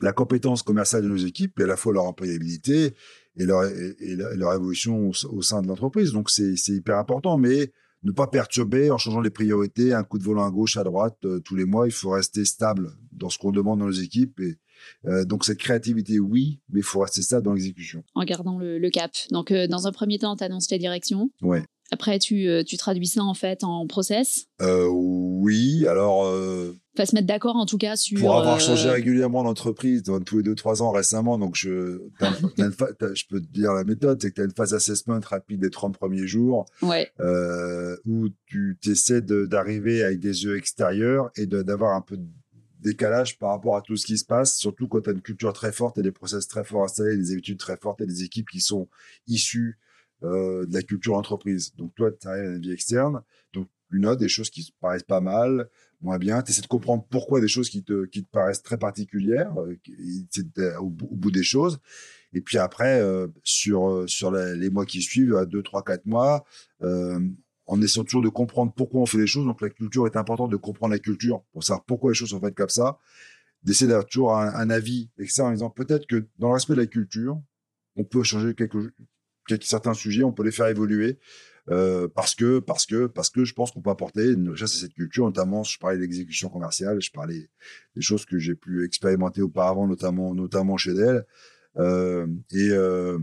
la compétence commerciale de nos équipes et à la fois leur employabilité et leur, et, leur évolution au, sein de l'entreprise. Donc c'est hyper important, mais ne pas perturber en changeant les priorités, un coup de volant à gauche, à droite, euh, tous les mois. Il faut rester stable dans ce qu'on demande dans nos équipes et, euh, donc cette créativité, oui, mais il faut rester ça dans l'exécution. En gardant le, cap. Donc euh, dans un premier temps, tu annonces ta direction. Ouais. Après, tu, euh, tu, traduis ça en fait en process? Oui, alors. Enfin, se mettre d'accord en tout cas sur. Pour avoir changé régulièrement l'entreprise, tous les deux, trois ans récemment, donc je, je peux te dire la méthode, c'est que tu as une phase assessment rapide des 30 premiers jours, ouais. où tu essaies d'arriver avec des yeux extérieurs et d'avoir un peu de décalage par rapport à tout ce qui se passe, surtout quand tu as une culture très forte et des process très forts installés, des habitudes très fortes et des équipes qui sont issues euh, de la culture entreprise. Donc toi, tu as une vie externe, donc une note, des choses qui te paraissent pas mal, moins bien, tu essaies de comprendre pourquoi des choses qui te, qui te paraissent très particulières, euh, au, bout des choses. Et puis après, euh, sur, sur les mois qui suivent, à 2, 3, 4 mois, en essayant toujours de comprendre pourquoi on fait les choses. Donc la culture est importante de comprendre la culture pour savoir pourquoi les choses sont faites comme ça. D'essayer d'avoir toujours un, avis externe en disant peut-être que dans le respect de la culture, on peut changer quelques, quelques certains sujets, on peut les faire évoluer. Euh, parce que parce que parce que je pense qu'on peut apporter une richesse à cette culture notamment je parlais de l'exécution commerciale je parlais des choses que j'ai pu expérimenter auparavant notamment notamment chez Dell euh, et euh,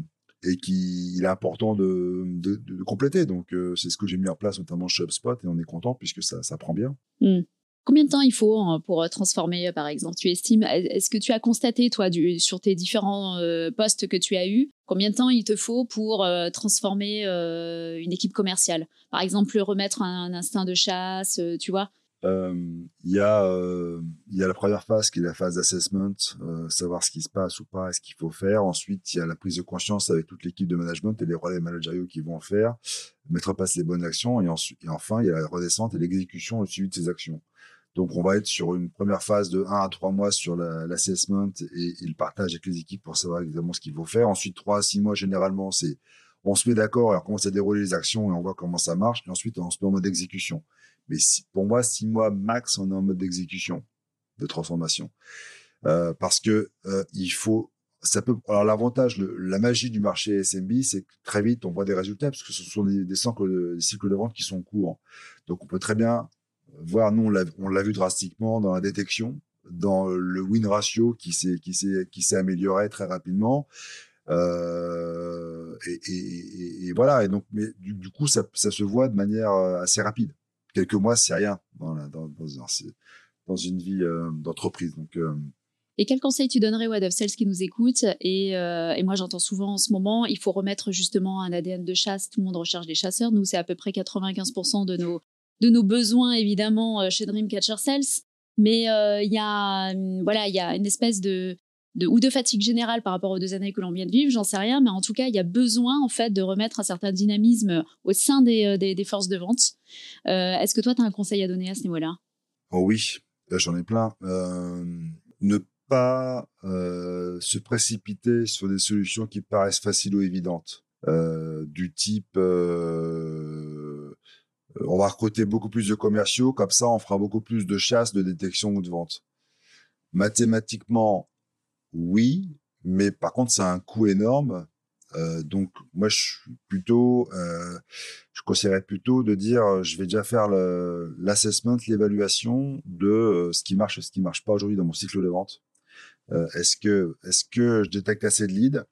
qu'il est important de, de, compléter. Donc, c'est ce que j'ai mis en place, notamment chez HubSpot, et on est content puisque ça, ça prend bien. Hmm. Combien de temps il faut hein, pour euh, transformer, euh, par exemple Tu estimes, est-ce que tu as constaté, toi, sur tes différents postes que tu as eus, combien de temps il te faut pour transformer une équipe commerciale? Par exemple, remettre un, instinct de chasse, tu vois? Euh, il y, a, euh, la première phase qui est la phase d'assessment, euh, savoir ce qui se passe ou pas, ce qu'il faut faire. Ensuite, il y a la prise de conscience avec toute l'équipe de management et les relais managériaux qui vont faire, mettre en place les bonnes actions. Et enfin, il y a la redescente et l'exécution, le suivi de ces actions. Donc, on va être sur une première phase de 1 à 3 mois sur l'assessment et, et, le partage avec les équipes pour savoir exactement ce qu'il faut faire. Ensuite, 3 à 6 mois, généralement, c'est on se met d'accord et on commence à dérouler les actions et on voit comment ça marche. Et ensuite, on se met en mode exécution. Mais pour moi, six mois max, on est en mode d'exécution, de transformation. Euh, parce que euh, il faut, ça peut. Alors l'avantage, la magie du marché SMB, c'est que très vite on voit des résultats parce que ce sont des, cycles, des cycles de vente qui sont courts. Donc on peut très bien voir. Nous, on l'a vu drastiquement dans la détection, dans le win ratio qui s'est amélioré très rapidement. Euh, et, et, voilà. Et donc, mais du, coup, ça, se voit de manière euh, assez rapide quelques mois, c'est rien dans, dans, dans, une vie euh, d'entreprise. Donc, et quel conseil tu donnerais aux head of sales qui nous écoutent? Et, et, moi, j'entends souvent en ce moment, il faut remettre justement un ADN de chasse. Tout le monde recherche des chasseurs. Nous, c'est à peu près 95% de nos, de nos besoins, évidemment, chez Dreamcatcher Sales. Mais il y a, voilà, il y a une espèce de, ou de fatigue générale par rapport aux deux années que l'on vient de vivre, j'en sais rien, mais en tout cas, il y a besoin en fait de remettre un certain dynamisme au sein des, euh, des, forces de vente. Euh, est-ce que toi, tu as un conseil à donner à ce niveau-là? Oh oui, j'en ai plein. Euh, ne pas se précipiter sur des solutions qui paraissent faciles ou évidentes, du type on va recruter beaucoup plus de commerciaux, comme ça on fera beaucoup plus de chasse, de détection ou de vente. Mathématiquement, oui, mais par contre, c'est un coût énorme Euh, donc moi, je suis plutôt, euh, je conseillerais plutôt de dire, euh, je vais déjà faire l'assessment, l'évaluation de ce qui marche et ce qui marche pas aujourd'hui dans mon cycle de vente. est-ce que, est-ce que je détecte assez de leads?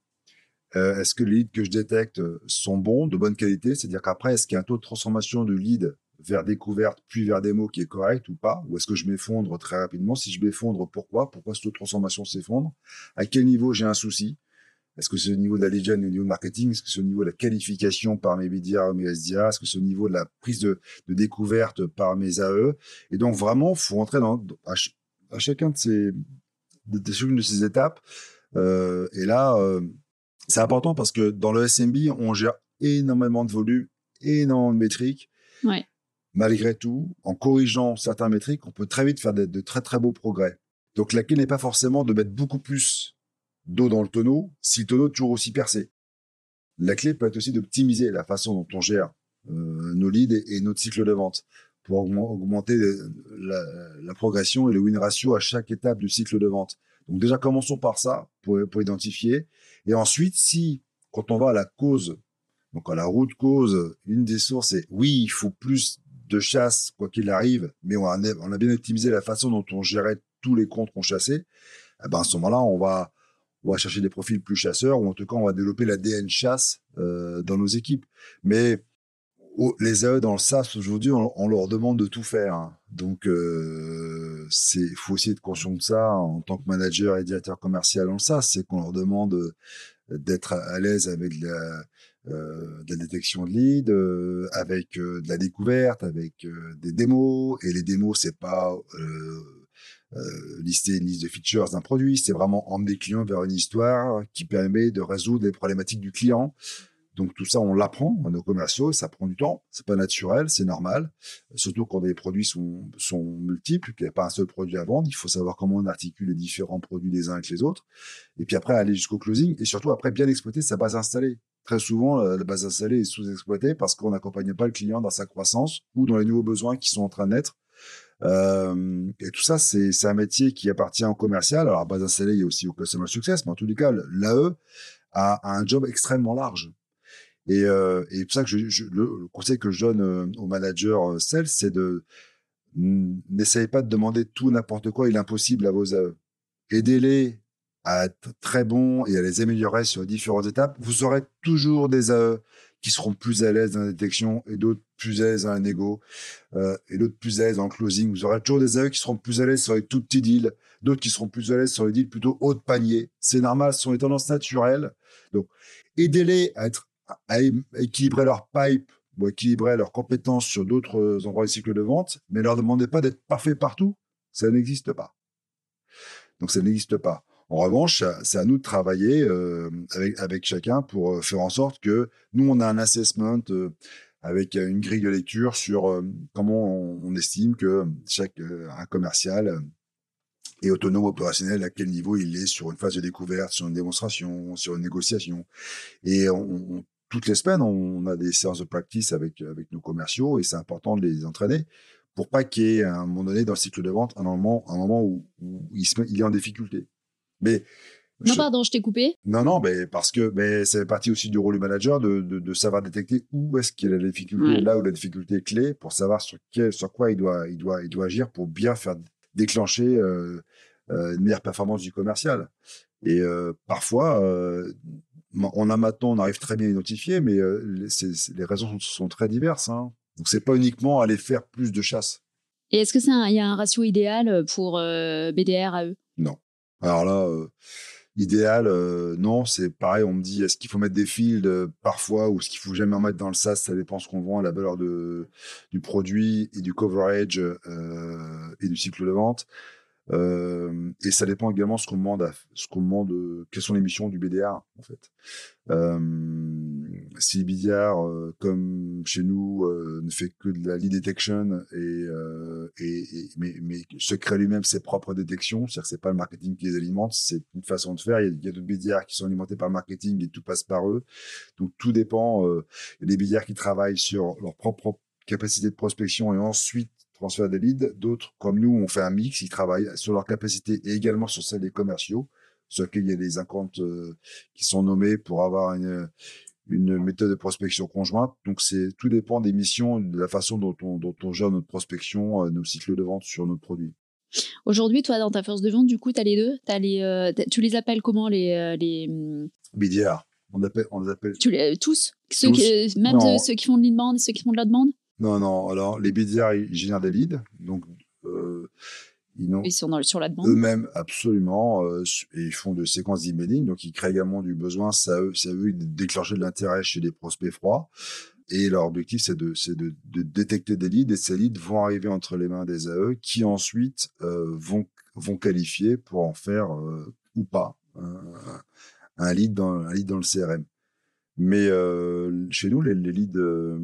Est-ce que les leads que je détecte sont bons, de bonne qualité? C'est-à-dire qu'après, est-ce qu'il y a un taux de transformation de lead vers découverte, puis vers démo qui est correct ou pas? Ou est-ce que je m'effondre très rapidement? Si je m'effondre, pourquoi? Pourquoi ce taux de transformation s'effondre? À quel niveau j'ai un souci? Est-ce que c'est au niveau de la lead au niveau marketing? Est-ce que c'est au niveau de la qualification par mes BDR, mes SDA Est-ce que c'est au niveau de la prise de, découverte par mes AE Et donc, vraiment, faut rentrer dans, à, chacun de ces, de, de ces étapes. Euh, et là, euh, c'est important parce que dans le SMB, on gère énormément de volume, énormément de métriques. Malgré tout, en corrigeant certains métriques, on peut très vite faire de, de très très beaux progrès. Donc la clé n'est pas forcément de mettre beaucoup plus d'eau dans le tonneau si le tonneau est toujours aussi percé. La clé peut être aussi d'optimiser la façon dont on gère euh, nos leads et, notre cycle de vente pour augmenter la, progression et le win ratio à chaque étape du cycle de vente. Donc déjà, commençons par ça pour, pour identifier. Et ensuite, si quand on va à la cause, donc à la route cause, une des sources est oui, il faut plus de chasse quoi qu'il arrive, mais on a, bien optimisé la façon dont on gérait tous les comptes qu'on chassait. Eh ben à ce moment-là, on va on va chercher des profils plus chasseurs, ou en tout cas, on va développer l'ADN chasse euh, dans nos équipes. Mais les AE dans le SaaS, aujourd'hui, on, leur demande de tout faire. Hein. Donc, euh, faut aussi être conscient de ça en tant que manager et directeur commercial le SaaS, c'est qu'on leur demande euh, d'être à, l'aise avec la, de la détection de lead, avec de la découverte, avec des démos. Et les démos, c'est pas euh, lister une liste de features d'un produit, c'est vraiment emmener le client vers une histoire qui permet de résoudre les problématiques du client. Donc tout ça, on l'apprend à nos commerciaux, ça prend du temps, c'est pas naturel, c'est normal. Surtout quand les produits sont, multiples, qu'il n'y a pas un seul produit à vendre, il faut savoir comment on articule les différents produits les uns avec les autres. Et puis après, aller jusqu'au closing et surtout après bien exploiter sa base installée. Très souvent, la base installée est sous-exploitée parce qu'on n'accompagne pas le client dans sa croissance ou dans les nouveaux besoins qui sont en train de naître euh, et tout ça, c'est un métier qui appartient au commercial. Alors, base installée, il y a aussi au customer success, mais en tous les cas, l'AE a, un job extrêmement large. Et, euh, et pour ça que le, conseil que je donne euh, aux managers euh, sales, c'est de n'essayez pas de demander tout n'importe quoi, il est impossible à vos AE. Aidez-les à être très bons et à les améliorer sur différentes étapes. Vous aurez toujours des AE qui seront plus à l'aise dans la détection et d'autres plus à l'aise dans la négo euh, et d'autres plus à l'aise dans le closing. Vous aurez toujours des AE qui seront plus à l'aise sur les tout petits deals, d'autres qui seront plus à l'aise sur les deals plutôt haut de panier. C'est normal, ce sont les tendances naturelles. Donc, aidez-les à, être, à équilibrer leur pipe ou équilibrer leurs compétences sur d'autres endroits du cycle de vente, mais ne leur demandez pas d'être parfait partout. Ça n'existe pas. Donc, ça n'existe pas. En revanche, c'est à nous de travailler euh, avec, avec chacun pour euh, faire en sorte que nous, on a un assessment euh, avec une grille de lecture sur comment on, estime que chaque un commercial est autonome opérationnel, à quel niveau il est sur une phase de découverte, sur une démonstration, sur une négociation. Et toutes les semaines, on a des séances de practice avec, avec nos commerciaux et c'est important de les entraîner pour pas qu'il y ait à un moment donné dans le cycle de vente un moment, un moment où, il, se, il est en difficulté. Mais non, pardon, je t'ai coupé. Non, non, mais parce que mais c'est partie aussi du rôle du manager de, de, savoir détecter où est-ce qu'il y a la difficulté, là où la difficulté est clé, pour savoir sur, quel, sur quoi il doit, il, doit, il doit agir pour bien faire déclencher euh, euh, une meilleure performance du commercial. Et euh, parfois, on a maintenant, on arrive très bien à identifier, mais les raisons sont, très diverses. Hein. Donc, c'est pas uniquement aller faire plus de chasse. Et est-ce qu'il y a un ratio idéal pour BDR à eux? Non. Alors là, euh, idéal, euh, non, c'est pareil. On me dit, est-ce qu'il faut mettre des fields euh, parfois ou est-ce qu'il faut jamais en mettre dans le SaaS Ça dépend ce qu'on vend, la valeur de, du produit et du coverage et du cycle de vente. Euh, et ça dépend également ce qu'on demande, ce qu'on demande, euh, quelles sont les missions du BDR en fait. Euh, si le BDR, comme chez nous, ne fait que de la lead detection et, et, mais, mais, se crée lui-même ses propres détections, c'est-à-dire que c'est pas le marketing qui les alimente, c'est une façon de faire. Il y a, d'autres BDR qui sont alimentés par le marketing et tout passe par eux. Donc tout dépend. il y a des BDR qui travaillent sur leur propre capacité de prospection et ensuite transfert des leads. D'autres, comme nous, on fait un mix. Ils travaillent sur leur capacité et également sur celle des commerciaux sur lesquels il y a des accounts qui sont nommés pour avoir une, une méthode de prospection conjointe. Donc, c'est tout dépend des missions, de la façon dont on, dont on gère notre prospection, nos cycles de vente sur nos produits. Aujourd'hui, toi, dans ta force de vente, du coup, tu as les deux? As les, tu les appelles comment les, les... Hum, BDR. On, appelle, on les appelle. Tu les, tous, ceux Même ceux qui font de l'inbound et ceux qui font de la demande? Non, non. Alors, les BDR, ils génèrent des leads. Donc, euh, ils, ils, sont sur la demande Eux-mêmes, absolument. Euh, et ils font de séquences d'emailing. Donc, ils créent également du besoin. Ça, ça veut déclencher de l'intérêt chez les prospects froids. Et leur objectif, c'est de, de, de, détecter des leads. Et ces leads vont arriver entre les mains des AE qui ensuite euh, vont, vont qualifier pour en faire ou pas un lead dans, un lead dans le CRM. Mais euh, chez nous, les, leads euh,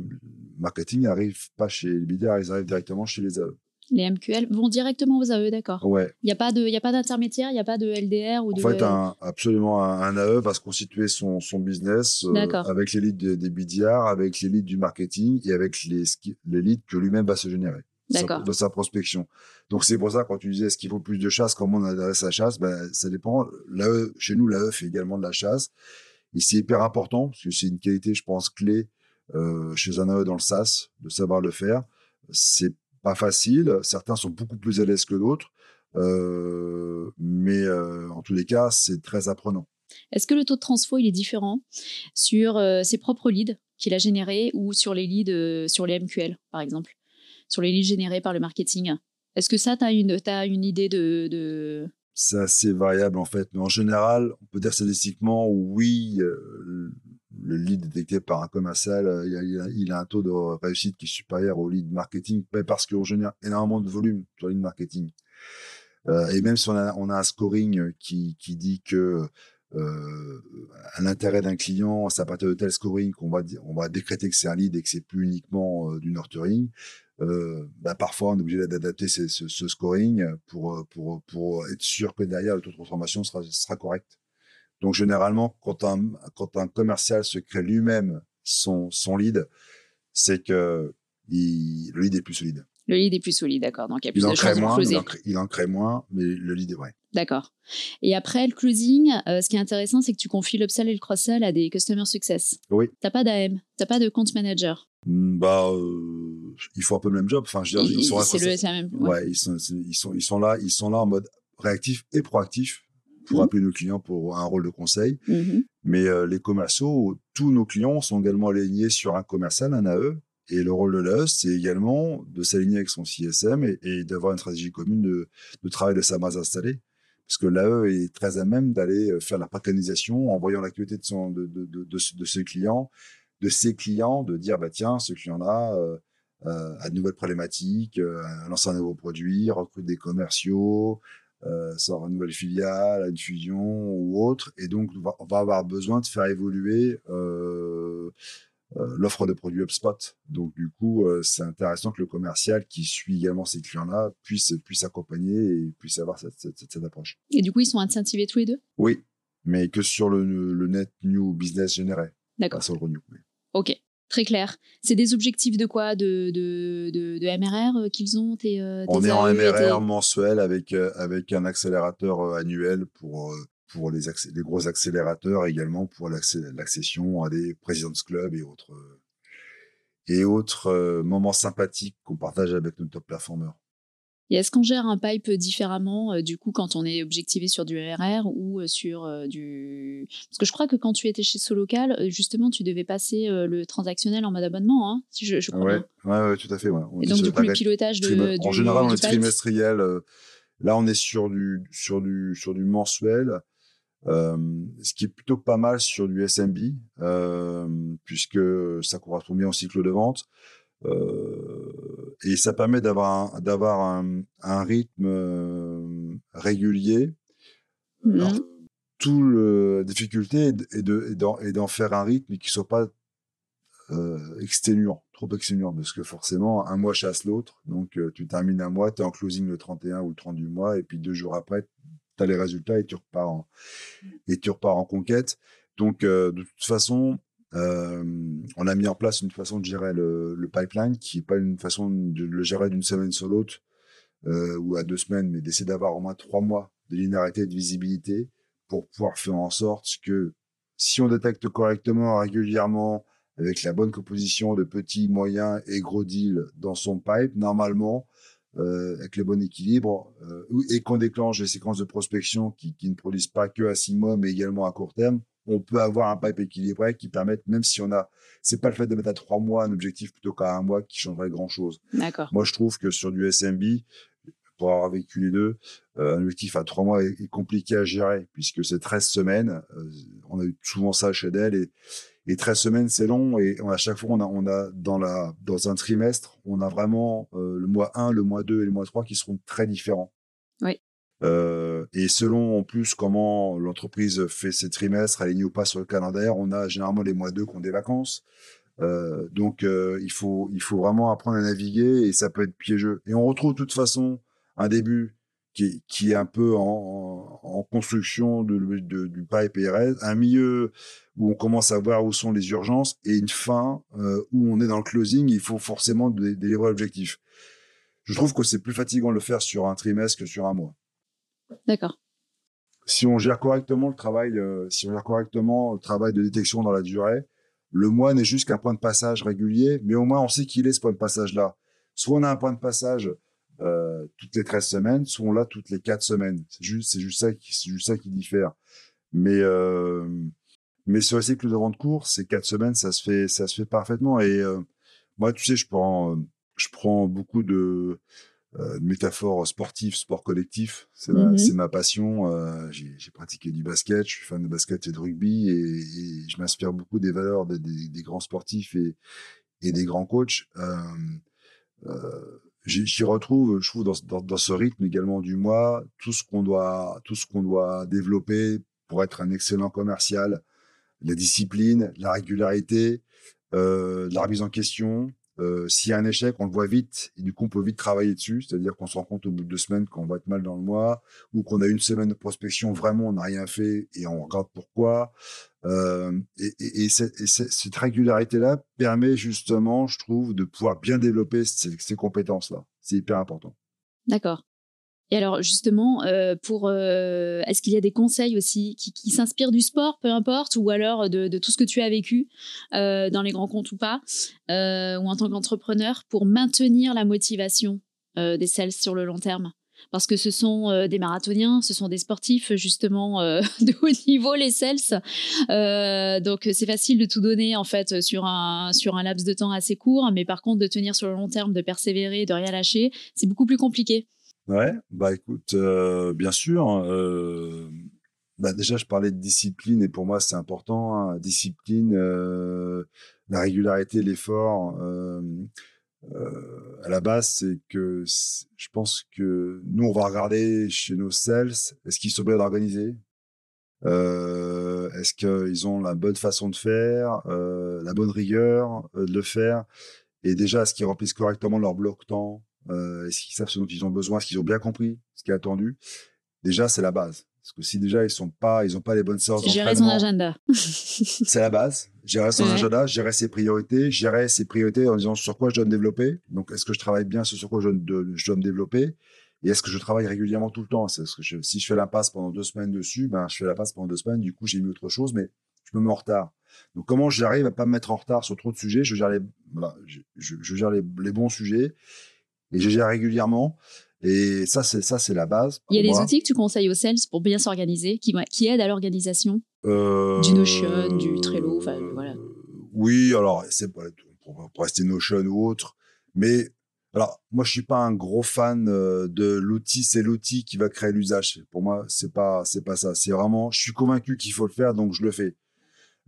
marketing n'arrivent pas chez les BDR, ils arrivent directement chez les AE. Les MQL vont directement aux AE, d'accord. Ouais. Il n'y a pas d'intermédiaire, il n'y a pas de LDR ou En fait, un, absolument, un, AE va se constituer son, son business euh, avec les leads des BDR, avec leads du marketing et avec leads que lui-même va se générer de sa prospection. Donc c'est pour ça quand tu disais est-ce qu'il faut plus de chasse, comment on adresse la chasse, ben, ça dépend. L'AE, chez nous, l'AE fait également de la chasse. Et c'est hyper important parce que c'est une qualité, je pense, clé chez un AE dans le SaaS de savoir le faire. C'est pas facile. Certains sont beaucoup plus à l'aise que d'autres, euh, mais euh, en tous les cas, c'est très apprenant. Est-ce que le taux de transfo il est différent sur ses propres leads qu'il a générés ou sur les leads sur les MQL par exemple sur les leads générés par le marketing? Est-ce que ça, tu as une, as une idée de... C'est assez variable en fait, mais en général, on peut dire statistiquement, oui, euh, le lead détecté par un commercial, euh, il, a, un taux de réussite qui est supérieur au lead marketing, parce qu'on génère énormément de volume sur le lead marketing. Euh, et même si on a, on a un scoring qui, qui dit que euh, un intérêt d'un client, ça partir de tel scoring qu'on va, on va décréter que c'est un lead et que c'est plus uniquement du nurturing. Euh, bah, parfois on est obligé d'adapter ce, ce, scoring pour, pour, pour être sûr que derrière le taux de transformation sera, sera correct. Donc généralement, quand un, quand un commercial se crée lui-même son, son lead, c'est que il, le lead est plus solide. Le lead est plus solide, d'accord. Donc il y a plus de chances moins, closer. Il en, crée, moins, mais le lead est vrai. D'accord. Et après le closing, euh, ce qui est intéressant, c'est que tu confies l'upsell et le cross-sell à des customer success. Oui. T'as pas d'AM, t'as pas de compte manager. Hmm, bah, euh, ils font un peu le même job. Enfin, je veux dire, ils, sont c'est le, même. Ouais. ils sont, ils sont, ils sont là, ils sont là en mode réactif et proactif pour mmh. appeler nos clients pour un rôle de conseil. Mmh Mais euh, les commerciaux, tous nos clients sont également alignés sur un commercial, un AE. Et le rôle de l'AE, c'est également de s'aligner avec son CSM et, et d'avoir une stratégie commune de, de travail de sa base installée. Parce que l'AE est très à même d'aller euh, faire la préconisation en voyant l'activité de, son, de, de, de, de ses clients, de ses clients, de dire, bah, tiens, ce client-là euh, euh, a de nouvelles problématiques, euh, lance un nouveau produit, recrute des commerciaux, euh, sort une nouvelle filiale, une fusion ou autre. Et donc, on va, va avoir besoin de faire évoluer euh, euh, l'offre de produits HubSpot. Donc, du coup, c'est intéressant que le commercial qui suit également ces clients-là puisse, puisse accompagner et puisse avoir cette, cette, cette, approche. Et du coup, ils sont incentivés tous les deux? Oui, mais que sur le, le net new business généré. D'accord. Pas sur le renew. Oui. Ok, très clair. C'est des objectifs de quoi? De, de, de, MRR euh, qu'ils ont euh, On est en MRR mensuel avec, euh, avec un accélérateur annuel pour, pour les, les gros accélérateurs, également pour l'accession à des Presidents Club et autres, et autres moments sympathiques qu'on partage avec nos top performers. Et est-ce qu'on gère un pipe différemment, euh, du coup, quand on est objectivé sur du RR ou euh, sur euh, du... Parce que je crois que quand tu étais chez Solocal, justement, tu devais passer le transactionnel en mode abonnement, hein, si je, je crois ouais, ouais, tout à fait. Ouais. Et donc, du coup, le pilotage de, En général, on est trimestriel. là, on est sur du, sur du, sur du mensuel. ce qui est plutôt pas mal sur du SMB, puisque ça correspond bien au cycle de vente. Euh, et ça permet d'avoir un, d'avoir un, un, rythme euh, régulier. Mmh. Alors, tout la difficulté est, de, est d'en, faire un rythme qui soit pas euh, exténuant, trop exténuant, parce que forcément, un mois chasse l'autre. Donc, euh, tu termines un mois, tu es en closing le 31 ou le 30 du mois, et puis deux jours après, tu as les résultats et tu repars en, et tu repars en conquête. Donc, de toute façon, on a mis en place une façon de gérer le, le pipeline qui n'est pas une façon de le gérer d'une semaine sur l'autre euh, ou à deux semaines, mais d'essayer d'avoir au moins trois mois de linéarité et de visibilité pour pouvoir faire en sorte que si on détecte correctement, régulièrement, avec la bonne composition de petits, moyens et gros deals dans son pipe, normalement, euh, avec le bon équilibre, euh, et qu'on déclenche des séquences de prospection qui, qui, ne produisent pas que à six mois, mais également à court terme, on peut avoir un pipe équilibré qui permette, même si on a, c'est pas le fait de mettre à trois mois un objectif plutôt qu'à un mois qui changerait grand chose. D'accord. Moi, je trouve que sur du SMB, pour avoir vécu les deux, euh, un objectif à trois mois est, compliqué à gérer puisque c'est 13 semaines. Euh, on a eu souvent ça chez Dell et, et 13 semaines, c'est long. Et à chaque fois, on a, on a dans, la, dans un trimestre, on a vraiment euh, le mois 1, le mois 2 et le mois 3 qui seront très différents. Euh, et selon en plus comment l'entreprise fait ses trimestres, aligne ou pas sur le calendrier, on a généralement les mois 2 qui ont des vacances. Euh, donc euh, il, faut, il faut vraiment apprendre à naviguer et ça peut être piégeux. Et on retrouve de toute façon un début qui, qui est un peu en, en construction de, de, du pipe PRS, un milieu où on commence à voir où sont les urgences et une fin euh, où on est dans le closing, il faut forcément délivrer l'objectif. Je trouve que c'est plus fatigant de le faire sur un trimestre que sur un mois. D'accord. Si on gère correctement le travail, euh, si on gère correctement le travail de détection dans la durée, le mois n'est juste qu'un point de passage régulier, mais au moins on sait qu'il est ce point de passage-là. Soit on a un point de passage euh, toutes les 13 semaines, soit on l'a toutes les 4 semaines. C'est juste, ça qui, diffère. Mais, euh, mais sur le cycle de vente court, ces 4 semaines, ça se fait, ça se fait parfaitement. Et moi, tu sais, je prends, je prends beaucoup de, euh, métaphores sportives, sport collectif. C'est ma, Mhm. ma passion. Euh, j'ai, pratiqué du basket, je suis fan de basket et de rugby et, et je m'inspire beaucoup des valeurs des, des, des grands sportifs et, et des grands coachs. Euh, euh, j'y retrouve, je trouve, dans, dans, dans ce rythme également du mois, tout ce qu'on doit, tout ce qu'on doit développer pour être un excellent commercial, la discipline, la régularité, la remise en question. Euh, S'il y a un échec, on le voit vite et du coup, on peut vite travailler dessus. C'est-à-dire qu'on se rend compte au bout de deux semaines qu'on va être mal dans le mois ou qu'on a une semaine de prospection, vraiment, on n'a rien fait et on regarde pourquoi. Euh, et, et, et, cette, et cette, cette régularité-là permet justement, je trouve, de pouvoir bien développer ces compétences-là. C'est hyper important. D'accord. Et alors justement, euh, pour euh, est-ce qu'il y a des conseils aussi qui, s'inspirent du sport, peu importe, ou alors de, tout ce que tu as vécu euh, dans les grands comptes ou pas, ou en tant qu'entrepreneur, pour maintenir la motivation des sales sur le long terme? Parce que ce sont des marathoniens, ce sont des sportifs justement de haut niveau les sales. Euh, donc c'est facile de tout donner en fait sur un sur un laps de temps assez court, mais par contre de tenir sur le long terme, de persévérer, de rien lâcher, c'est beaucoup plus compliqué. Ouais, bah écoute, euh, bien sûr. Euh, bah déjà, je parlais de discipline et pour moi, c'est important. Hein, discipline, euh, la régularité, l'effort. À la base, c'est que je pense que nous, on va regarder chez nos sales, est-ce qu'ils sont bien organisés Est-ce qu'ils ont la bonne façon de faire, la bonne rigueur de le faire Et déjà, est-ce qu'ils remplissent correctement leur bloc-temps euh, Est-ce qu'ils savent ce dont ils ont besoin? Est-ce qu'ils ont bien compris ce qui est attendu? Déjà, c'est la base. Parce que si déjà ils sont pas, ils ont pas les bonnes séances Gérer son agenda. c'est la base. Gérer son ouais. agenda, gérer ses priorités, gérer ses priorités en disant sur quoi je dois me développer. Donc, est-ce que je travaille bien sur quoi je, je dois me développer? Et est-ce que je travaille régulièrement tout le temps? C'est que je, si je fais l'impasse pendant deux semaines dessus, ben je fais l'impasse pendant deux semaines. Du coup, j'ai mis autre chose, mais je me mets en retard. Donc, comment j'arrive à pas me mettre en retard sur trop de sujets? Je gère les, voilà, je, je, je gère les, les bons sujets et je gère régulièrement. Et ça, c'est ça, c'est la base. Il y a des outils que tu conseilles aux sales pour bien s'organiser, qui, qui aident à l'organisation euh, du Notion, du Trello, enfin voilà. Oui, alors c'est pour, pour, rester Notion ou autre, mais alors moi je suis pas un gros fan euh, de l'outil, c'est l'outil qui va créer l'usage. Pour moi, c'est pas c'est pas ça. C'est vraiment, je suis convaincu qu'il faut le faire, donc je le fais.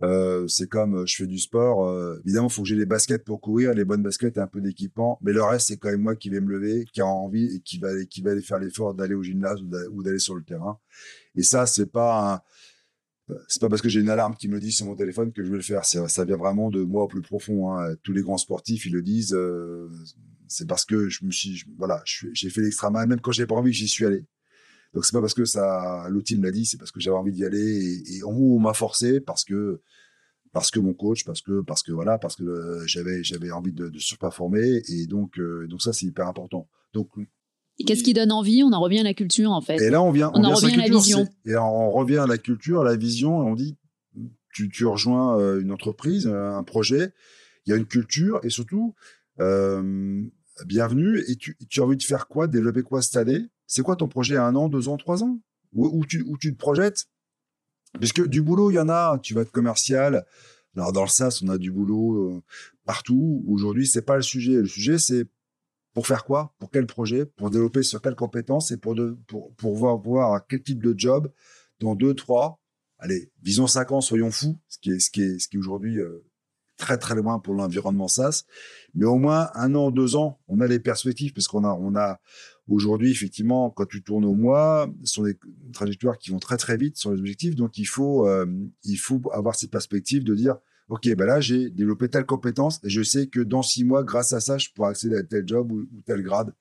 Euh, c'est comme je fais du sport. Euh, évidemment, il faut que j'ai les baskets pour courir, les bonnes baskets et un peu d'équipement. Mais le reste, c'est quand même moi qui vais me lever, qui a envie et qui va qui va aller faire l'effort d'aller au gymnase ou d'aller sur le terrain. Et ça, c'est pas c'est pas parce que j'ai une alarme qui me dit sur mon téléphone que je vais le faire. Ça vient vraiment de moi au plus profond. Hein. Tous les grands sportifs, ils le disent. Euh, c'est parce que je me suis, voilà, j'ai fait l'extra mal. Même quand j'ai pas envie, j'y suis allé. Donc c'est pas parce que ça, l'outil me l'a dit, c'est parce que j'avais envie d'y aller et, et on, on m'a forcé parce que parce que mon coach, parce que parce que voilà, parce que j'avais j'avais envie de, de surperformer et donc euh, donc ça c'est hyper important. Donc Et qu'est-ce qui donne envie? On en revient à la culture, en fait. Et là, on vient, on, en revient à la vision. Et on revient à la culture, à la vision, et on dit, tu, tu rejoins euh, une entreprise, un projet, il y a une culture, et surtout, euh, bienvenue, et tu, tu, as envie de faire quoi, développer quoi cette année? C'est quoi ton projet à un an, deux ans, trois ans? Où, tu, où tu te projettes? Puisque du boulot, il y en a, tu vas être commercial. Alors dans le SaaS, on a du boulot euh, partout. Aujourd'hui, c'est pas le sujet. Le sujet, c'est pour faire quoi? Pour quel projet? Pour développer sur quelles compétences Et pour, de, pour, pour voir, voir quel type de job dans deux, trois, allez, disons cinq ans, soyons fous, ce qui est, ce qui est, ce qui est aujourd'hui euh, très très loin pour l'environnement SaaS. Mais au moins un an, deux ans, on a les perspectives parce qu'on a, on a aujourd'hui effectivement, quand tu tournes au mois, ce sont des trajectoires qui vont très très vite sur les objectifs. Donc il faut, euh, il faut avoir ces perspectives de dire OK, ben là, j'ai développé telle compétence et je sais que dans six mois, grâce à ça, je pourrai accéder à tel job ou, tel grade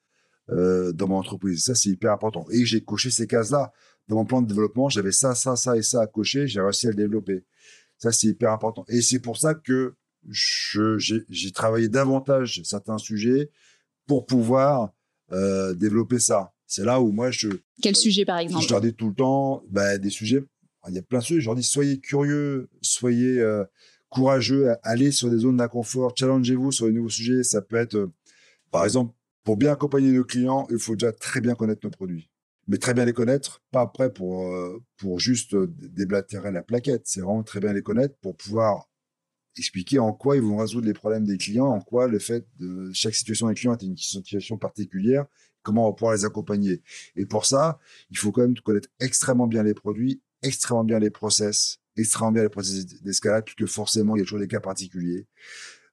euh, dans mon entreprise. Ça, c'est hyper important. Et j'ai coché ces cases-là. Dans mon plan de développement, j'avais ça, ça, ça et ça à cocher. J'ai réussi à le développer. Ça, c'est hyper important. Et c'est pour ça que j'ai travaillé davantage certains sujets pour pouvoir euh, développer ça. C'est là où moi, je... Quel sujet, par exemple? Je leur dis tout le temps, bah, des sujets... Il y a plein de sujets. Je leur dis, soyez curieux, soyez... Euh, courageux, aller sur des zones d'inconfort, challengez-vous sur les nouveaux sujets. Ça peut être, euh, par exemple, pour bien accompagner nos clients, il faut déjà très bien connaître nos produits. Mais très bien les connaître, pas après pour, pour juste déblatérer la plaquette. C'est vraiment très bien les connaître pour pouvoir expliquer en quoi ils vont résoudre les problèmes des clients, en quoi le fait de chaque situation des clients est une situation particulière, comment on va pouvoir les accompagner. Et pour ça, il faut quand même connaître extrêmement bien les produits, extrêmement bien les process, extrêmement bien les processus d'escalade, puisque forcément, il y a toujours des cas particuliers.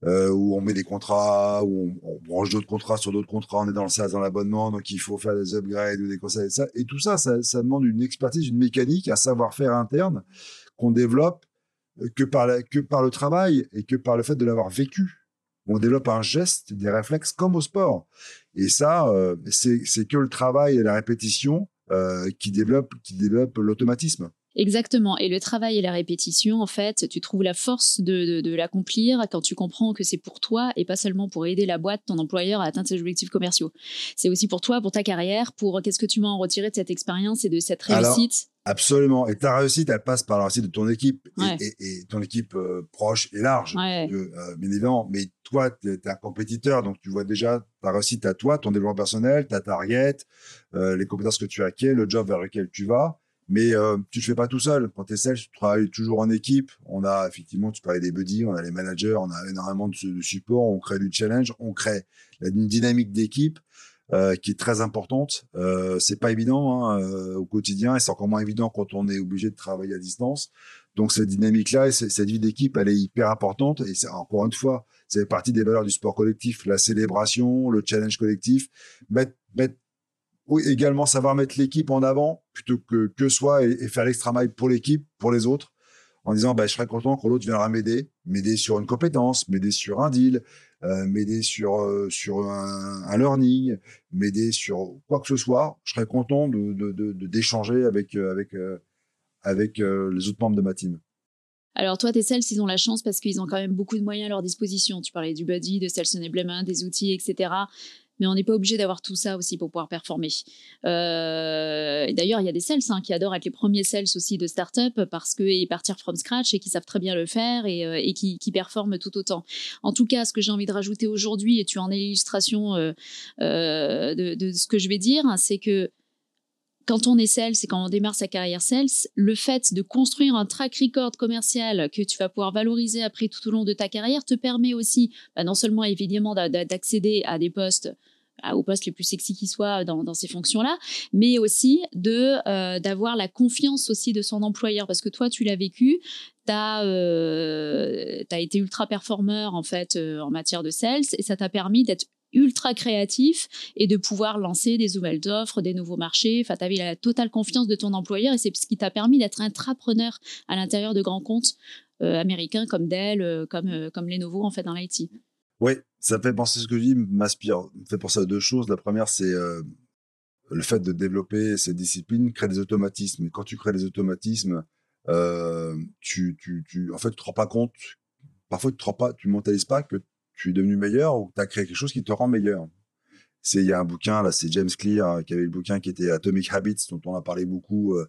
Euh, où on met des contrats, où on, branche d'autres contrats sur d'autres contrats, on est dans le SaaS, dans l'abonnement, donc il faut faire des upgrades ou des conseils. Et, ça. et tout ça, ça, demande une expertise, une mécanique, un savoir-faire interne qu'on développe que par, que par le travail et que par le fait de l'avoir vécu. On développe un geste, des réflexes comme au sport. Et ça, euh, c'est que le travail et la répétition euh, qui développent qui développe l'automatisme. Exactement. Et le travail et la répétition, en fait, tu trouves la force de, de, l'accomplir quand tu comprends que c'est pour toi et pas seulement pour aider la boîte, ton employeur à atteindre ses objectifs commerciaux. C'est aussi pour toi, pour ta carrière, pour qu'est-ce que tu vas en retirer de cette expérience et de cette réussite? absolument. Et ta réussite, elle passe par la réussite de ton équipe et, ton équipe euh, proche et large, euh, bien évidemment. Mais toi, tu es, un compétiteur, donc tu vois déjà ta réussite à toi, ton développement personnel, ta target, euh, les compétences que tu as acquises, le job vers lequel tu vas. Mais euh, tu ne fais pas tout seul. Quand tu es seul, tu travailles toujours en équipe. On a effectivement, tu parlais des buddies, on a les managers, on a énormément de, de support, on crée du challenge, on crée une dynamique d'équipe euh, qui est très importante. Euh, c'est pas évident hein, euh, au quotidien et c'est encore moins évident quand on est obligé de travailler à distance. Donc cette dynamique-là et cette vie d'équipe, elle est hyper importante et encore une fois, c'est partie des valeurs du sport collectif, la célébration, le challenge collectif, mettre, mettre également savoir mettre l'équipe en avant plutôt que que soi et, faire l'extra mile pour l'équipe, pour les autres, en disant bah, je serais content que l'autre viendra m'aider, m'aider sur une compétence, m'aider sur un deal, euh, m'aider sur euh, sur un, learning, m'aider sur quoi que ce soit. Je serais content de d'échanger avec euh, avec avec les autres membres de ma team. Alors toi, tes sales, ils ont la chance parce qu'ils ont quand même beaucoup de moyens à leur disposition. Tu parlais du buddy, de sales enablement, des outils, etc mais on n'est pas obligé d'avoir tout ça aussi pour pouvoir performer. Euh, D'ailleurs, il y a des sales hein, qui adorent être les premiers sales aussi de start-up parce qu'ils partir from scratch et qui savent très bien le faire et, euh, et qui, qui, performent tout autant. En tout cas, ce que j'ai envie de rajouter aujourd'hui, et tu en es l'illustration euh, de, ce que je vais dire, c'est que quand on est sales et quand on démarre sa carrière sales, le fait de construire un track record commercial que tu vas pouvoir valoriser après tout au long de ta carrière te permet aussi, bah, non seulement évidemment d'accéder à des postes aux postes les plus sexy qui soient dans, ces fonctions-là, mais aussi de euh, d'avoir la confiance aussi de son employeur parce que toi tu l'as vécu, tu as, euh, été ultra performeur en fait euh, en matière de sales et ça t'a permis d'être ultra créatif et de pouvoir lancer des nouvelles offres, des nouveaux marchés. Enfin, tu avais la totale confiance de ton employeur et c'est ce qui t'a permis d'être intrapreneur à l'intérieur de grands comptes américains comme Dell, comme, comme Lenovo en fait dans l'IT. Oui, ça fait penser ce que je dis, m'inspire, me fait penser à deux choses. La première, c'est euh, le fait de développer ces disciplines, créer des automatismes. Et quand tu crées des automatismes, euh, tu, tu, tu, en fait, tu te rends pas compte. Parfois, tu te rends pas, tu mentalises pas que tu es devenu meilleur ou que tu as créé quelque chose qui te rend meilleur. Il y a un bouquin là, c'est James Clear hein, qui avait le bouquin qui était Atomic Habits dont on a parlé beaucoup euh,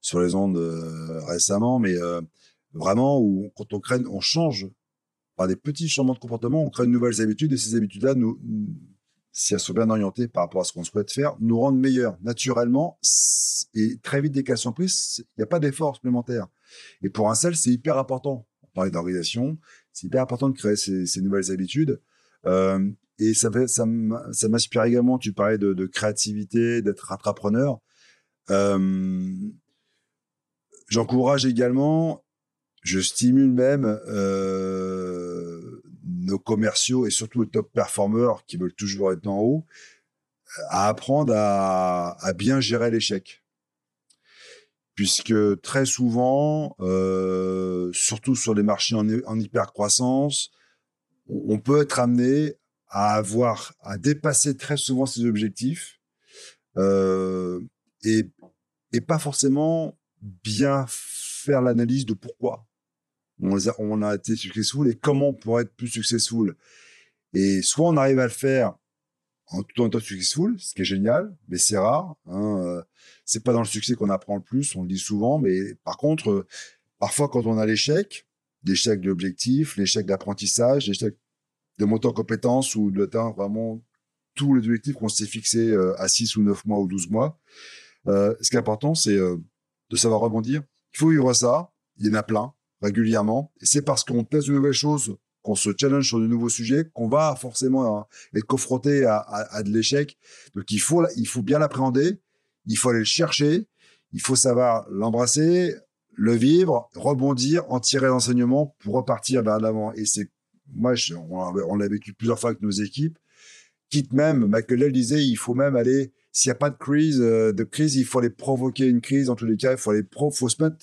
sur les ondes récemment, mais vraiment où quand on crée, on change par des petits changements de comportement, on crée de nouvelles habitudes et ces habitudes-là, si elles sont bien orientées par rapport à ce qu'on souhaite faire, nous rendent meilleurs naturellement et très vite des cas surprises, il n'y a pas d'effort supplémentaire. Et pour un seul, c'est hyper important. On parlait d'organisation, c'est hyper important de créer ces, nouvelles habitudes. Euh, et ça, ça m'inspire également, tu parlais de, créativité, d'être entrepreneur. Euh, j'encourage également, je stimule même euh, nos commerciaux et surtout les top performers qui veulent toujours être en haut à apprendre à, bien gérer l'échec. Puisque très souvent, euh, surtout sur les marchés en, en hyper croissance, on peut être amené à avoir à dépasser très souvent ses objectifs euh, et pas forcément bien faire l'analyse de pourquoi on a, on a été successful et comment on pourrait être plus successful. Et soit on arrive à le faire en tout en étant successful, ce qui est génial, mais c'est rare. Hein, euh, c'est pas dans le succès qu'on apprend le plus, on le dit souvent, mais par contre, euh, parfois quand on a l'échec, l'échec de l'objectif, l'échec d'apprentissage, l'échec de monter en compétence ou d'atteindre vraiment tous les objectifs qu'on s'est fixés euh, à 6 ou 9 mois ou 12 mois, ce qui est important, c'est de savoir rebondir. Il faut vivre ça, il y en a plein, régulièrement, c'est parce qu'on teste de nouvelles choses qu'on se challenge sur de nouveaux sujets, qu'on va forcément hein, être confronté à, de l'échec. Donc il faut, il faut bien l'appréhender, il faut aller le chercher, il faut savoir l'embrasser, le vivre, rebondir, en tirer l'enseignement pour repartir vers l'avant. Et c'est, moi, on, l'a vécu plusieurs fois avec nos équipes. Quitte même, Michael disait, il faut même aller, s'il n'y a pas de crise, euh, de crise, il faut aller provoquer une crise. En tous les cas, il faut aller pro, faut se mettre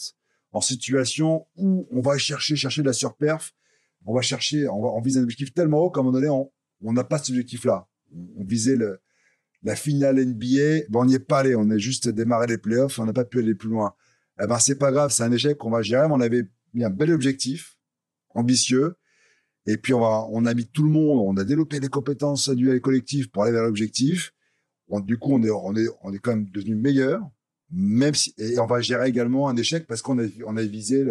en situation où on va chercher, chercher de la surperf on va chercher, on, va, on vise un objectif tellement haut qu'à un moment donné, on n'a pas cet objectif-là. On, visait le, la finale NBA, bon, on n'y est pas allé, on a juste démarré les playoffs, on n'a pas pu aller plus loin. Eh ben, c'est pas grave, c'est un échec qu'on va gérer, mais on avait mis un bel objectif, ambitieux, et puis on, va, on a mis tout le monde, on a développé les compétences individuelles et collectives pour aller vers l'objectif. du coup, on est, on est, on est quand même devenu meilleur, même si, et on va gérer également un échec parce qu'on a, visé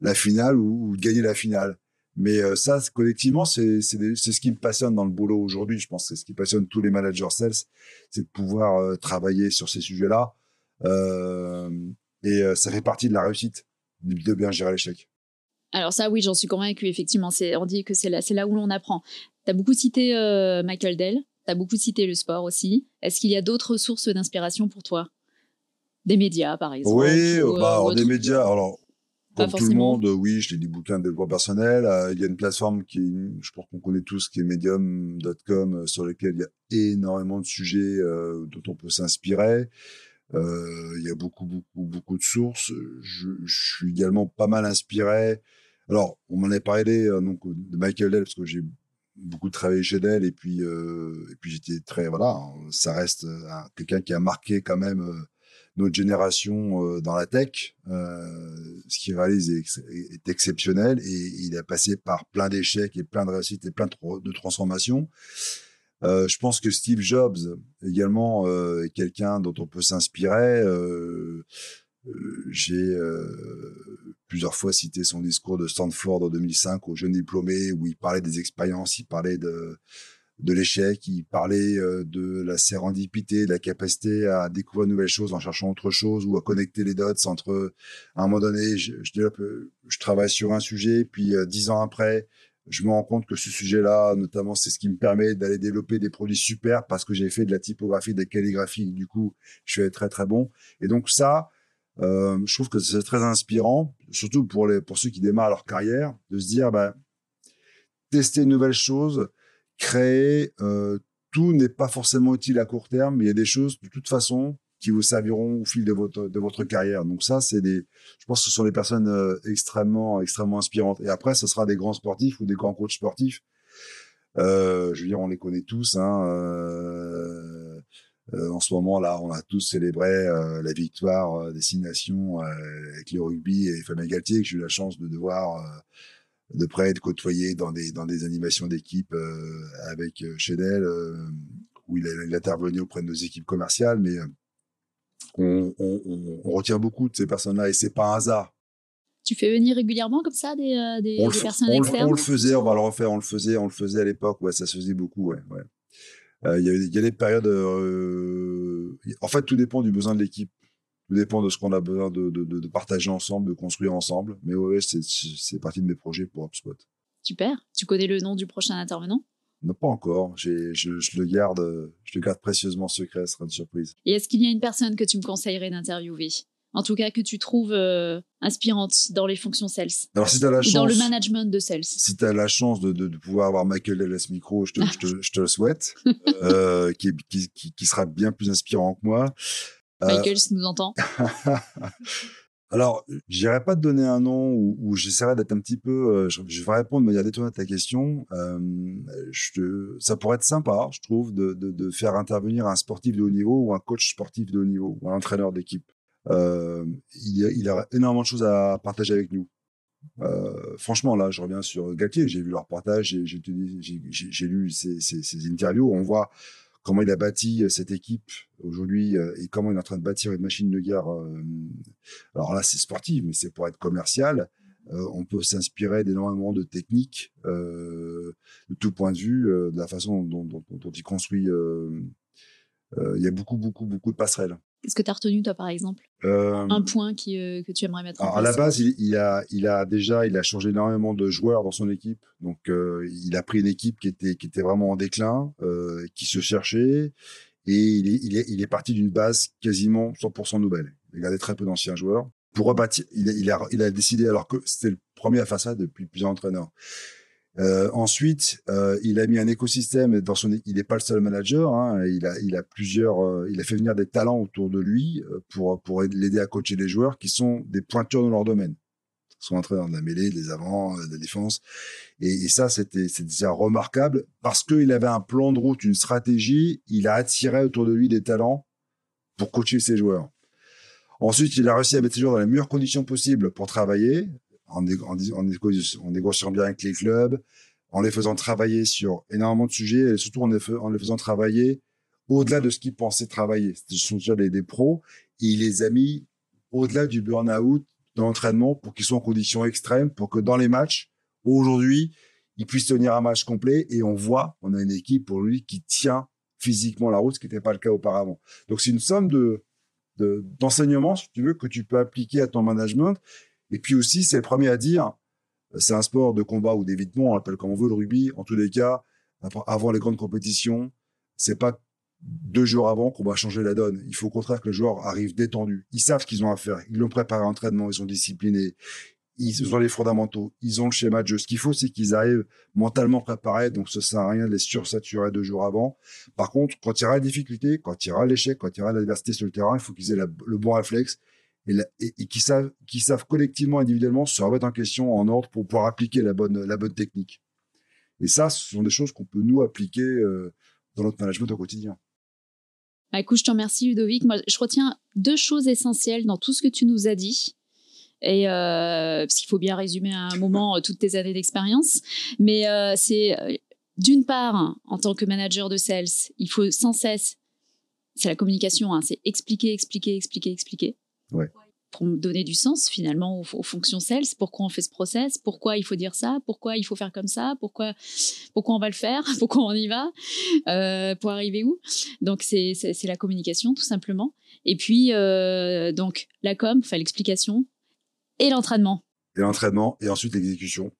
la finale ou, ou gagner la finale. Mais euh, ça, collectivement, c'est ce qui me passionne dans le boulot aujourd'hui. Je pense que c'est ce qui passionne tous les managers sales, c'est de pouvoir euh, travailler sur ces sujets-là. Euh, et ça fait partie de la réussite, de bien gérer l'échec. Alors ça, oui, j'en suis convaincu. Effectivement, on dit que c'est là, là où l'on apprend. Tu as beaucoup cité Michael Dell, tu as beaucoup cité le sport aussi. Est-ce qu'il y a d'autres sources d'inspiration pour toi? Des médias, par exemple Oui, bah, des médias. Alors, comme tout le monde, oui, je lis des bouquins de développement personnel. Euh, il y a une plateforme qui, je pense qu'on connaît tous, qui est medium.com, euh, sur lequel il y a énormément de sujets euh, dont on peut s'inspirer. il y a beaucoup, beaucoup, beaucoup de sources. Je, suis également pas mal inspiré. Alors, on m'en a parlé donc de Michael Dell parce que j'ai beaucoup travaillé chez Dell et puis et puis j'étais très voilà, ça reste quelqu'un qui a marqué quand même notre génération euh, dans la tech. Euh, ce qu'il réalise est, exceptionnel et il a passé par plein d'échecs et plein de réussites et plein de, transformations. Euh, je pense que Steve Jobs également est quelqu'un dont on peut s'inspirer. J'ai plusieurs fois cité son discours de Stanford en 2005 aux jeunes diplômés où il parlait des expériences, il parlait de de l'échec, il parlait euh, de la sérendipité, de la capacité à découvrir de nouvelles choses en cherchant autre chose ou à connecter les dots entre, à un moment donné, je, je, euh, je travaille sur un sujet, puis euh, dix ans après, je me rends compte que ce sujet-là, notamment, c'est ce qui me permet d'aller développer des produits super parce que j'ai fait de la typographie, de la calligraphie. Du coup, je suis très, très bon. Et donc, ça, euh, je trouve que c'est très inspirant, surtout pour les, pour ceux qui démarrent leur carrière, de se dire, bah, tester de nouvelles choses, créer, euh, tout n'est pas forcément utile à court terme, mais il y a des choses de toute façon qui vous serviront au fil de votre de votre carrière. Donc ça, c'est des, je pense que ce sont des personnes euh, extrêmement extrêmement inspirantes. Et après, ce sera des grands sportifs ou des grands coachs sportifs. Euh, je veux dire, on les connaît tous. Hein, euh, euh en ce moment là, on a tous célébré la victoire des six nations avec le rugby et Fabien Galtier, que j'ai eu la chance de devoir de près, de côtoyer dans des, dans des animations d'équipe euh, avec euh, Chédel. Euh, où il, a, intervenu auprès de nos équipes commerciales, mais on, retient beaucoup de ces personnes-là et c'est pas un hasard. Tu fais venir régulièrement comme ça des, des, personnes externes On le faisait, on va le refaire, on le faisait, on le faisait à l'époque, ouais, ça se faisait beaucoup, ouais. Il y, a, y, a des périodes. en fait, tout dépend du besoin de l'équipe. Tout dépend de ce qu'on a besoin de, de, de, partager ensemble, de construire ensemble. Mais ouais, c'est partie de mes projets pour HubSpot. Super. Tu connais le nom du prochain intervenant? Non, pas encore. Je, je, le garde, je le garde précieusement secret. Ce sera une surprise. Et est-ce qu'il y a une personne que tu me conseillerais d'interviewer? En tout cas que tu trouves euh, inspirante dans les fonctions sales. Alors, si as la chance, dans le management de sales. Si tu as la chance de, de, pouvoir avoir Michael Ellis Micro, je te, je, te, je te, le souhaite, euh, qui, qui, qui, sera bien plus inspirant que moi. Euh, Michael, si nous entend. Alors, j'irai pas te donner un nom où, j'essaierai d'être un petit peu. Euh, je, vais répondre de manière détournée à ta question. Euh, je, ça pourrait être sympa, je trouve, de, de, de, faire intervenir un sportif de haut niveau ou un coach sportif de haut niveau ou un entraîneur d'équipe. Euh, il, il a énormément de choses à partager avec nous. Franchement, là, je reviens sur Galtier. J'ai vu leur partage, j'ai lu ses, ses, ses, interviews. On voit comment il a bâti euh, cette équipe aujourd'hui euh, et comment il est en train de bâtir une machine de guerre. Euh, alors là, c'est sportif, mais c'est pour être commercial. on peut s'inspirer d'énormément de techniques, de tout point de vue, de la façon dont, il construit. il y a beaucoup, beaucoup, beaucoup de passerelles. Qu'est-ce que tu as retenu, toi, par exemple? Euh, Un point qui, euh, que tu aimerais mettre en place À la base, il, a, il a déjà il a changé énormément de joueurs dans son équipe. Donc, euh, il a pris une équipe qui était, qui était vraiment en déclin, qui se cherchait. Et il est, il est, il est parti d'une base quasiment 100% nouvelle. Il a très peu d'anciens joueurs. Pour rebâtir, il, il, a, il a décidé, alors que c'était le premier à faire ça depuis plusieurs entraîneurs, euh, ensuite, euh, il a mis un écosystème. Dans son, il n'est pas le seul manager. Hein, il a, il a plusieurs. Euh, il a fait venir des talents autour de lui euh, pour pour l'aider à coacher les joueurs qui sont des pointures dans leur domaine. Ils sont entrés dans la mêlée, des avants, de la défense. Et, et ça, c'était c'est déjà remarquable parce qu'il avait un plan de route, une stratégie. Il a attiré autour de lui des talents pour coacher ses joueurs. Ensuite, il a réussi à mettre ses joueurs dans les meilleures conditions possibles pour travailler en, en, négociant bien avec les clubs, en les faisant travailler sur énormément de sujets et surtout en les, en les faisant travailler au-delà de ce qu'ils pensaient travailler. Ce sont déjà des, des pros et il les a mis au-delà du burn-out de l'entraînement pour qu'ils soient en conditions extrêmes, pour que dans les matchs, aujourd'hui, ils puissent tenir un match complet et on voit, on a une équipe pour lui qui tient physiquement la route, ce qui n'était pas le cas auparavant. Donc c'est une somme de d'enseignements, si tu veux, que tu peux appliquer à ton management et puis aussi, c'est le premier à dire, c'est un sport de combat ou d'évitement, on l'appelle comme on veut le rugby. En tous les cas, avant les grandes compétitions, c'est pas deux jours avant qu'on va changer la donne. Il faut au contraire que le joueur arrive détendu. Ils savent ce qu'ils ont à faire. Ils l'ont préparé à l'entraînement, ils sont disciplinés. Ils ont les fondamentaux, ils ont le schéma de jeu. Ce qu'il faut, c'est qu'ils arrivent mentalement préparés, donc ça sert à rien de les sursaturer deux jours avant. Par contre, quand il y aura la difficulté, quand il y aura l'échec, quand il y aura l'adversité sur le terrain, il faut qu'ils aient le bon réflexe et, qui savent, qui savent collectivement, individuellement se remettre en question en ordre pour pouvoir appliquer la bonne, technique. Et ça, ce sont des choses qu'on peut nous appliquer euh, dans notre management au quotidien. Bah, écoute, je te remercie Ludovic. Moi, je retiens deux choses essentielles dans tout ce que tu nous as dit. Et euh, parce qu'il faut bien résumer à un moment euh, toutes tes années d'expérience, mais c'est d'une part, en tant que manager de sales, il faut sans cesse, c'est la communication, hein, c'est expliquer, expliquer, expliquer, expliquer. Ouais. Pour donner du sens finalement aux, fonctions sales, pourquoi on fait ce process, pourquoi il faut dire ça, pourquoi il faut faire comme ça, pourquoi, pourquoi on va le faire, pourquoi on y va, euh, pour arriver où? Donc c'est la communication tout simplement. Et puis euh, donc la com, enfin l'explication et l'entraînement. Et l'entraînement et ensuite l'exécution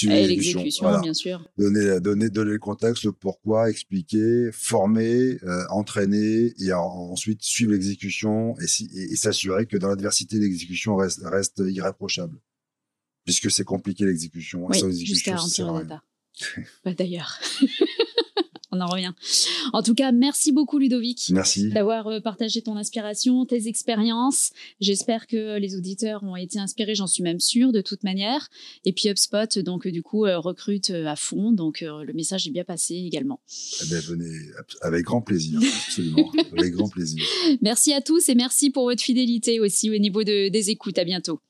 et l'exécution, bien sûr. Donner, donner, donner le contexte, le pourquoi, expliquer, former, euh, entraîner et ensuite suivre l'exécution et, et, s'assurer que dans l'adversité, l'exécution reste, reste irréprochable. Puisque c'est compliqué l'exécution. Oui, jusqu'à data. bah, D'ailleurs. on en revient. En tout cas, merci beaucoup Ludovic. Merci. D'avoir euh, partagé ton inspiration, tes expériences. J'espère que les auditeurs ont été inspirés, j'en suis même sûre de toute manière. Et puis HubSpot, donc du coup, euh, recrute euh, à fond. Donc le message est bien passé également. Eh bien, venez avec grand plaisir, absolument. avec grand plaisir. Merci à tous et merci pour votre fidélité aussi au niveau de, des écoutes. À bientôt.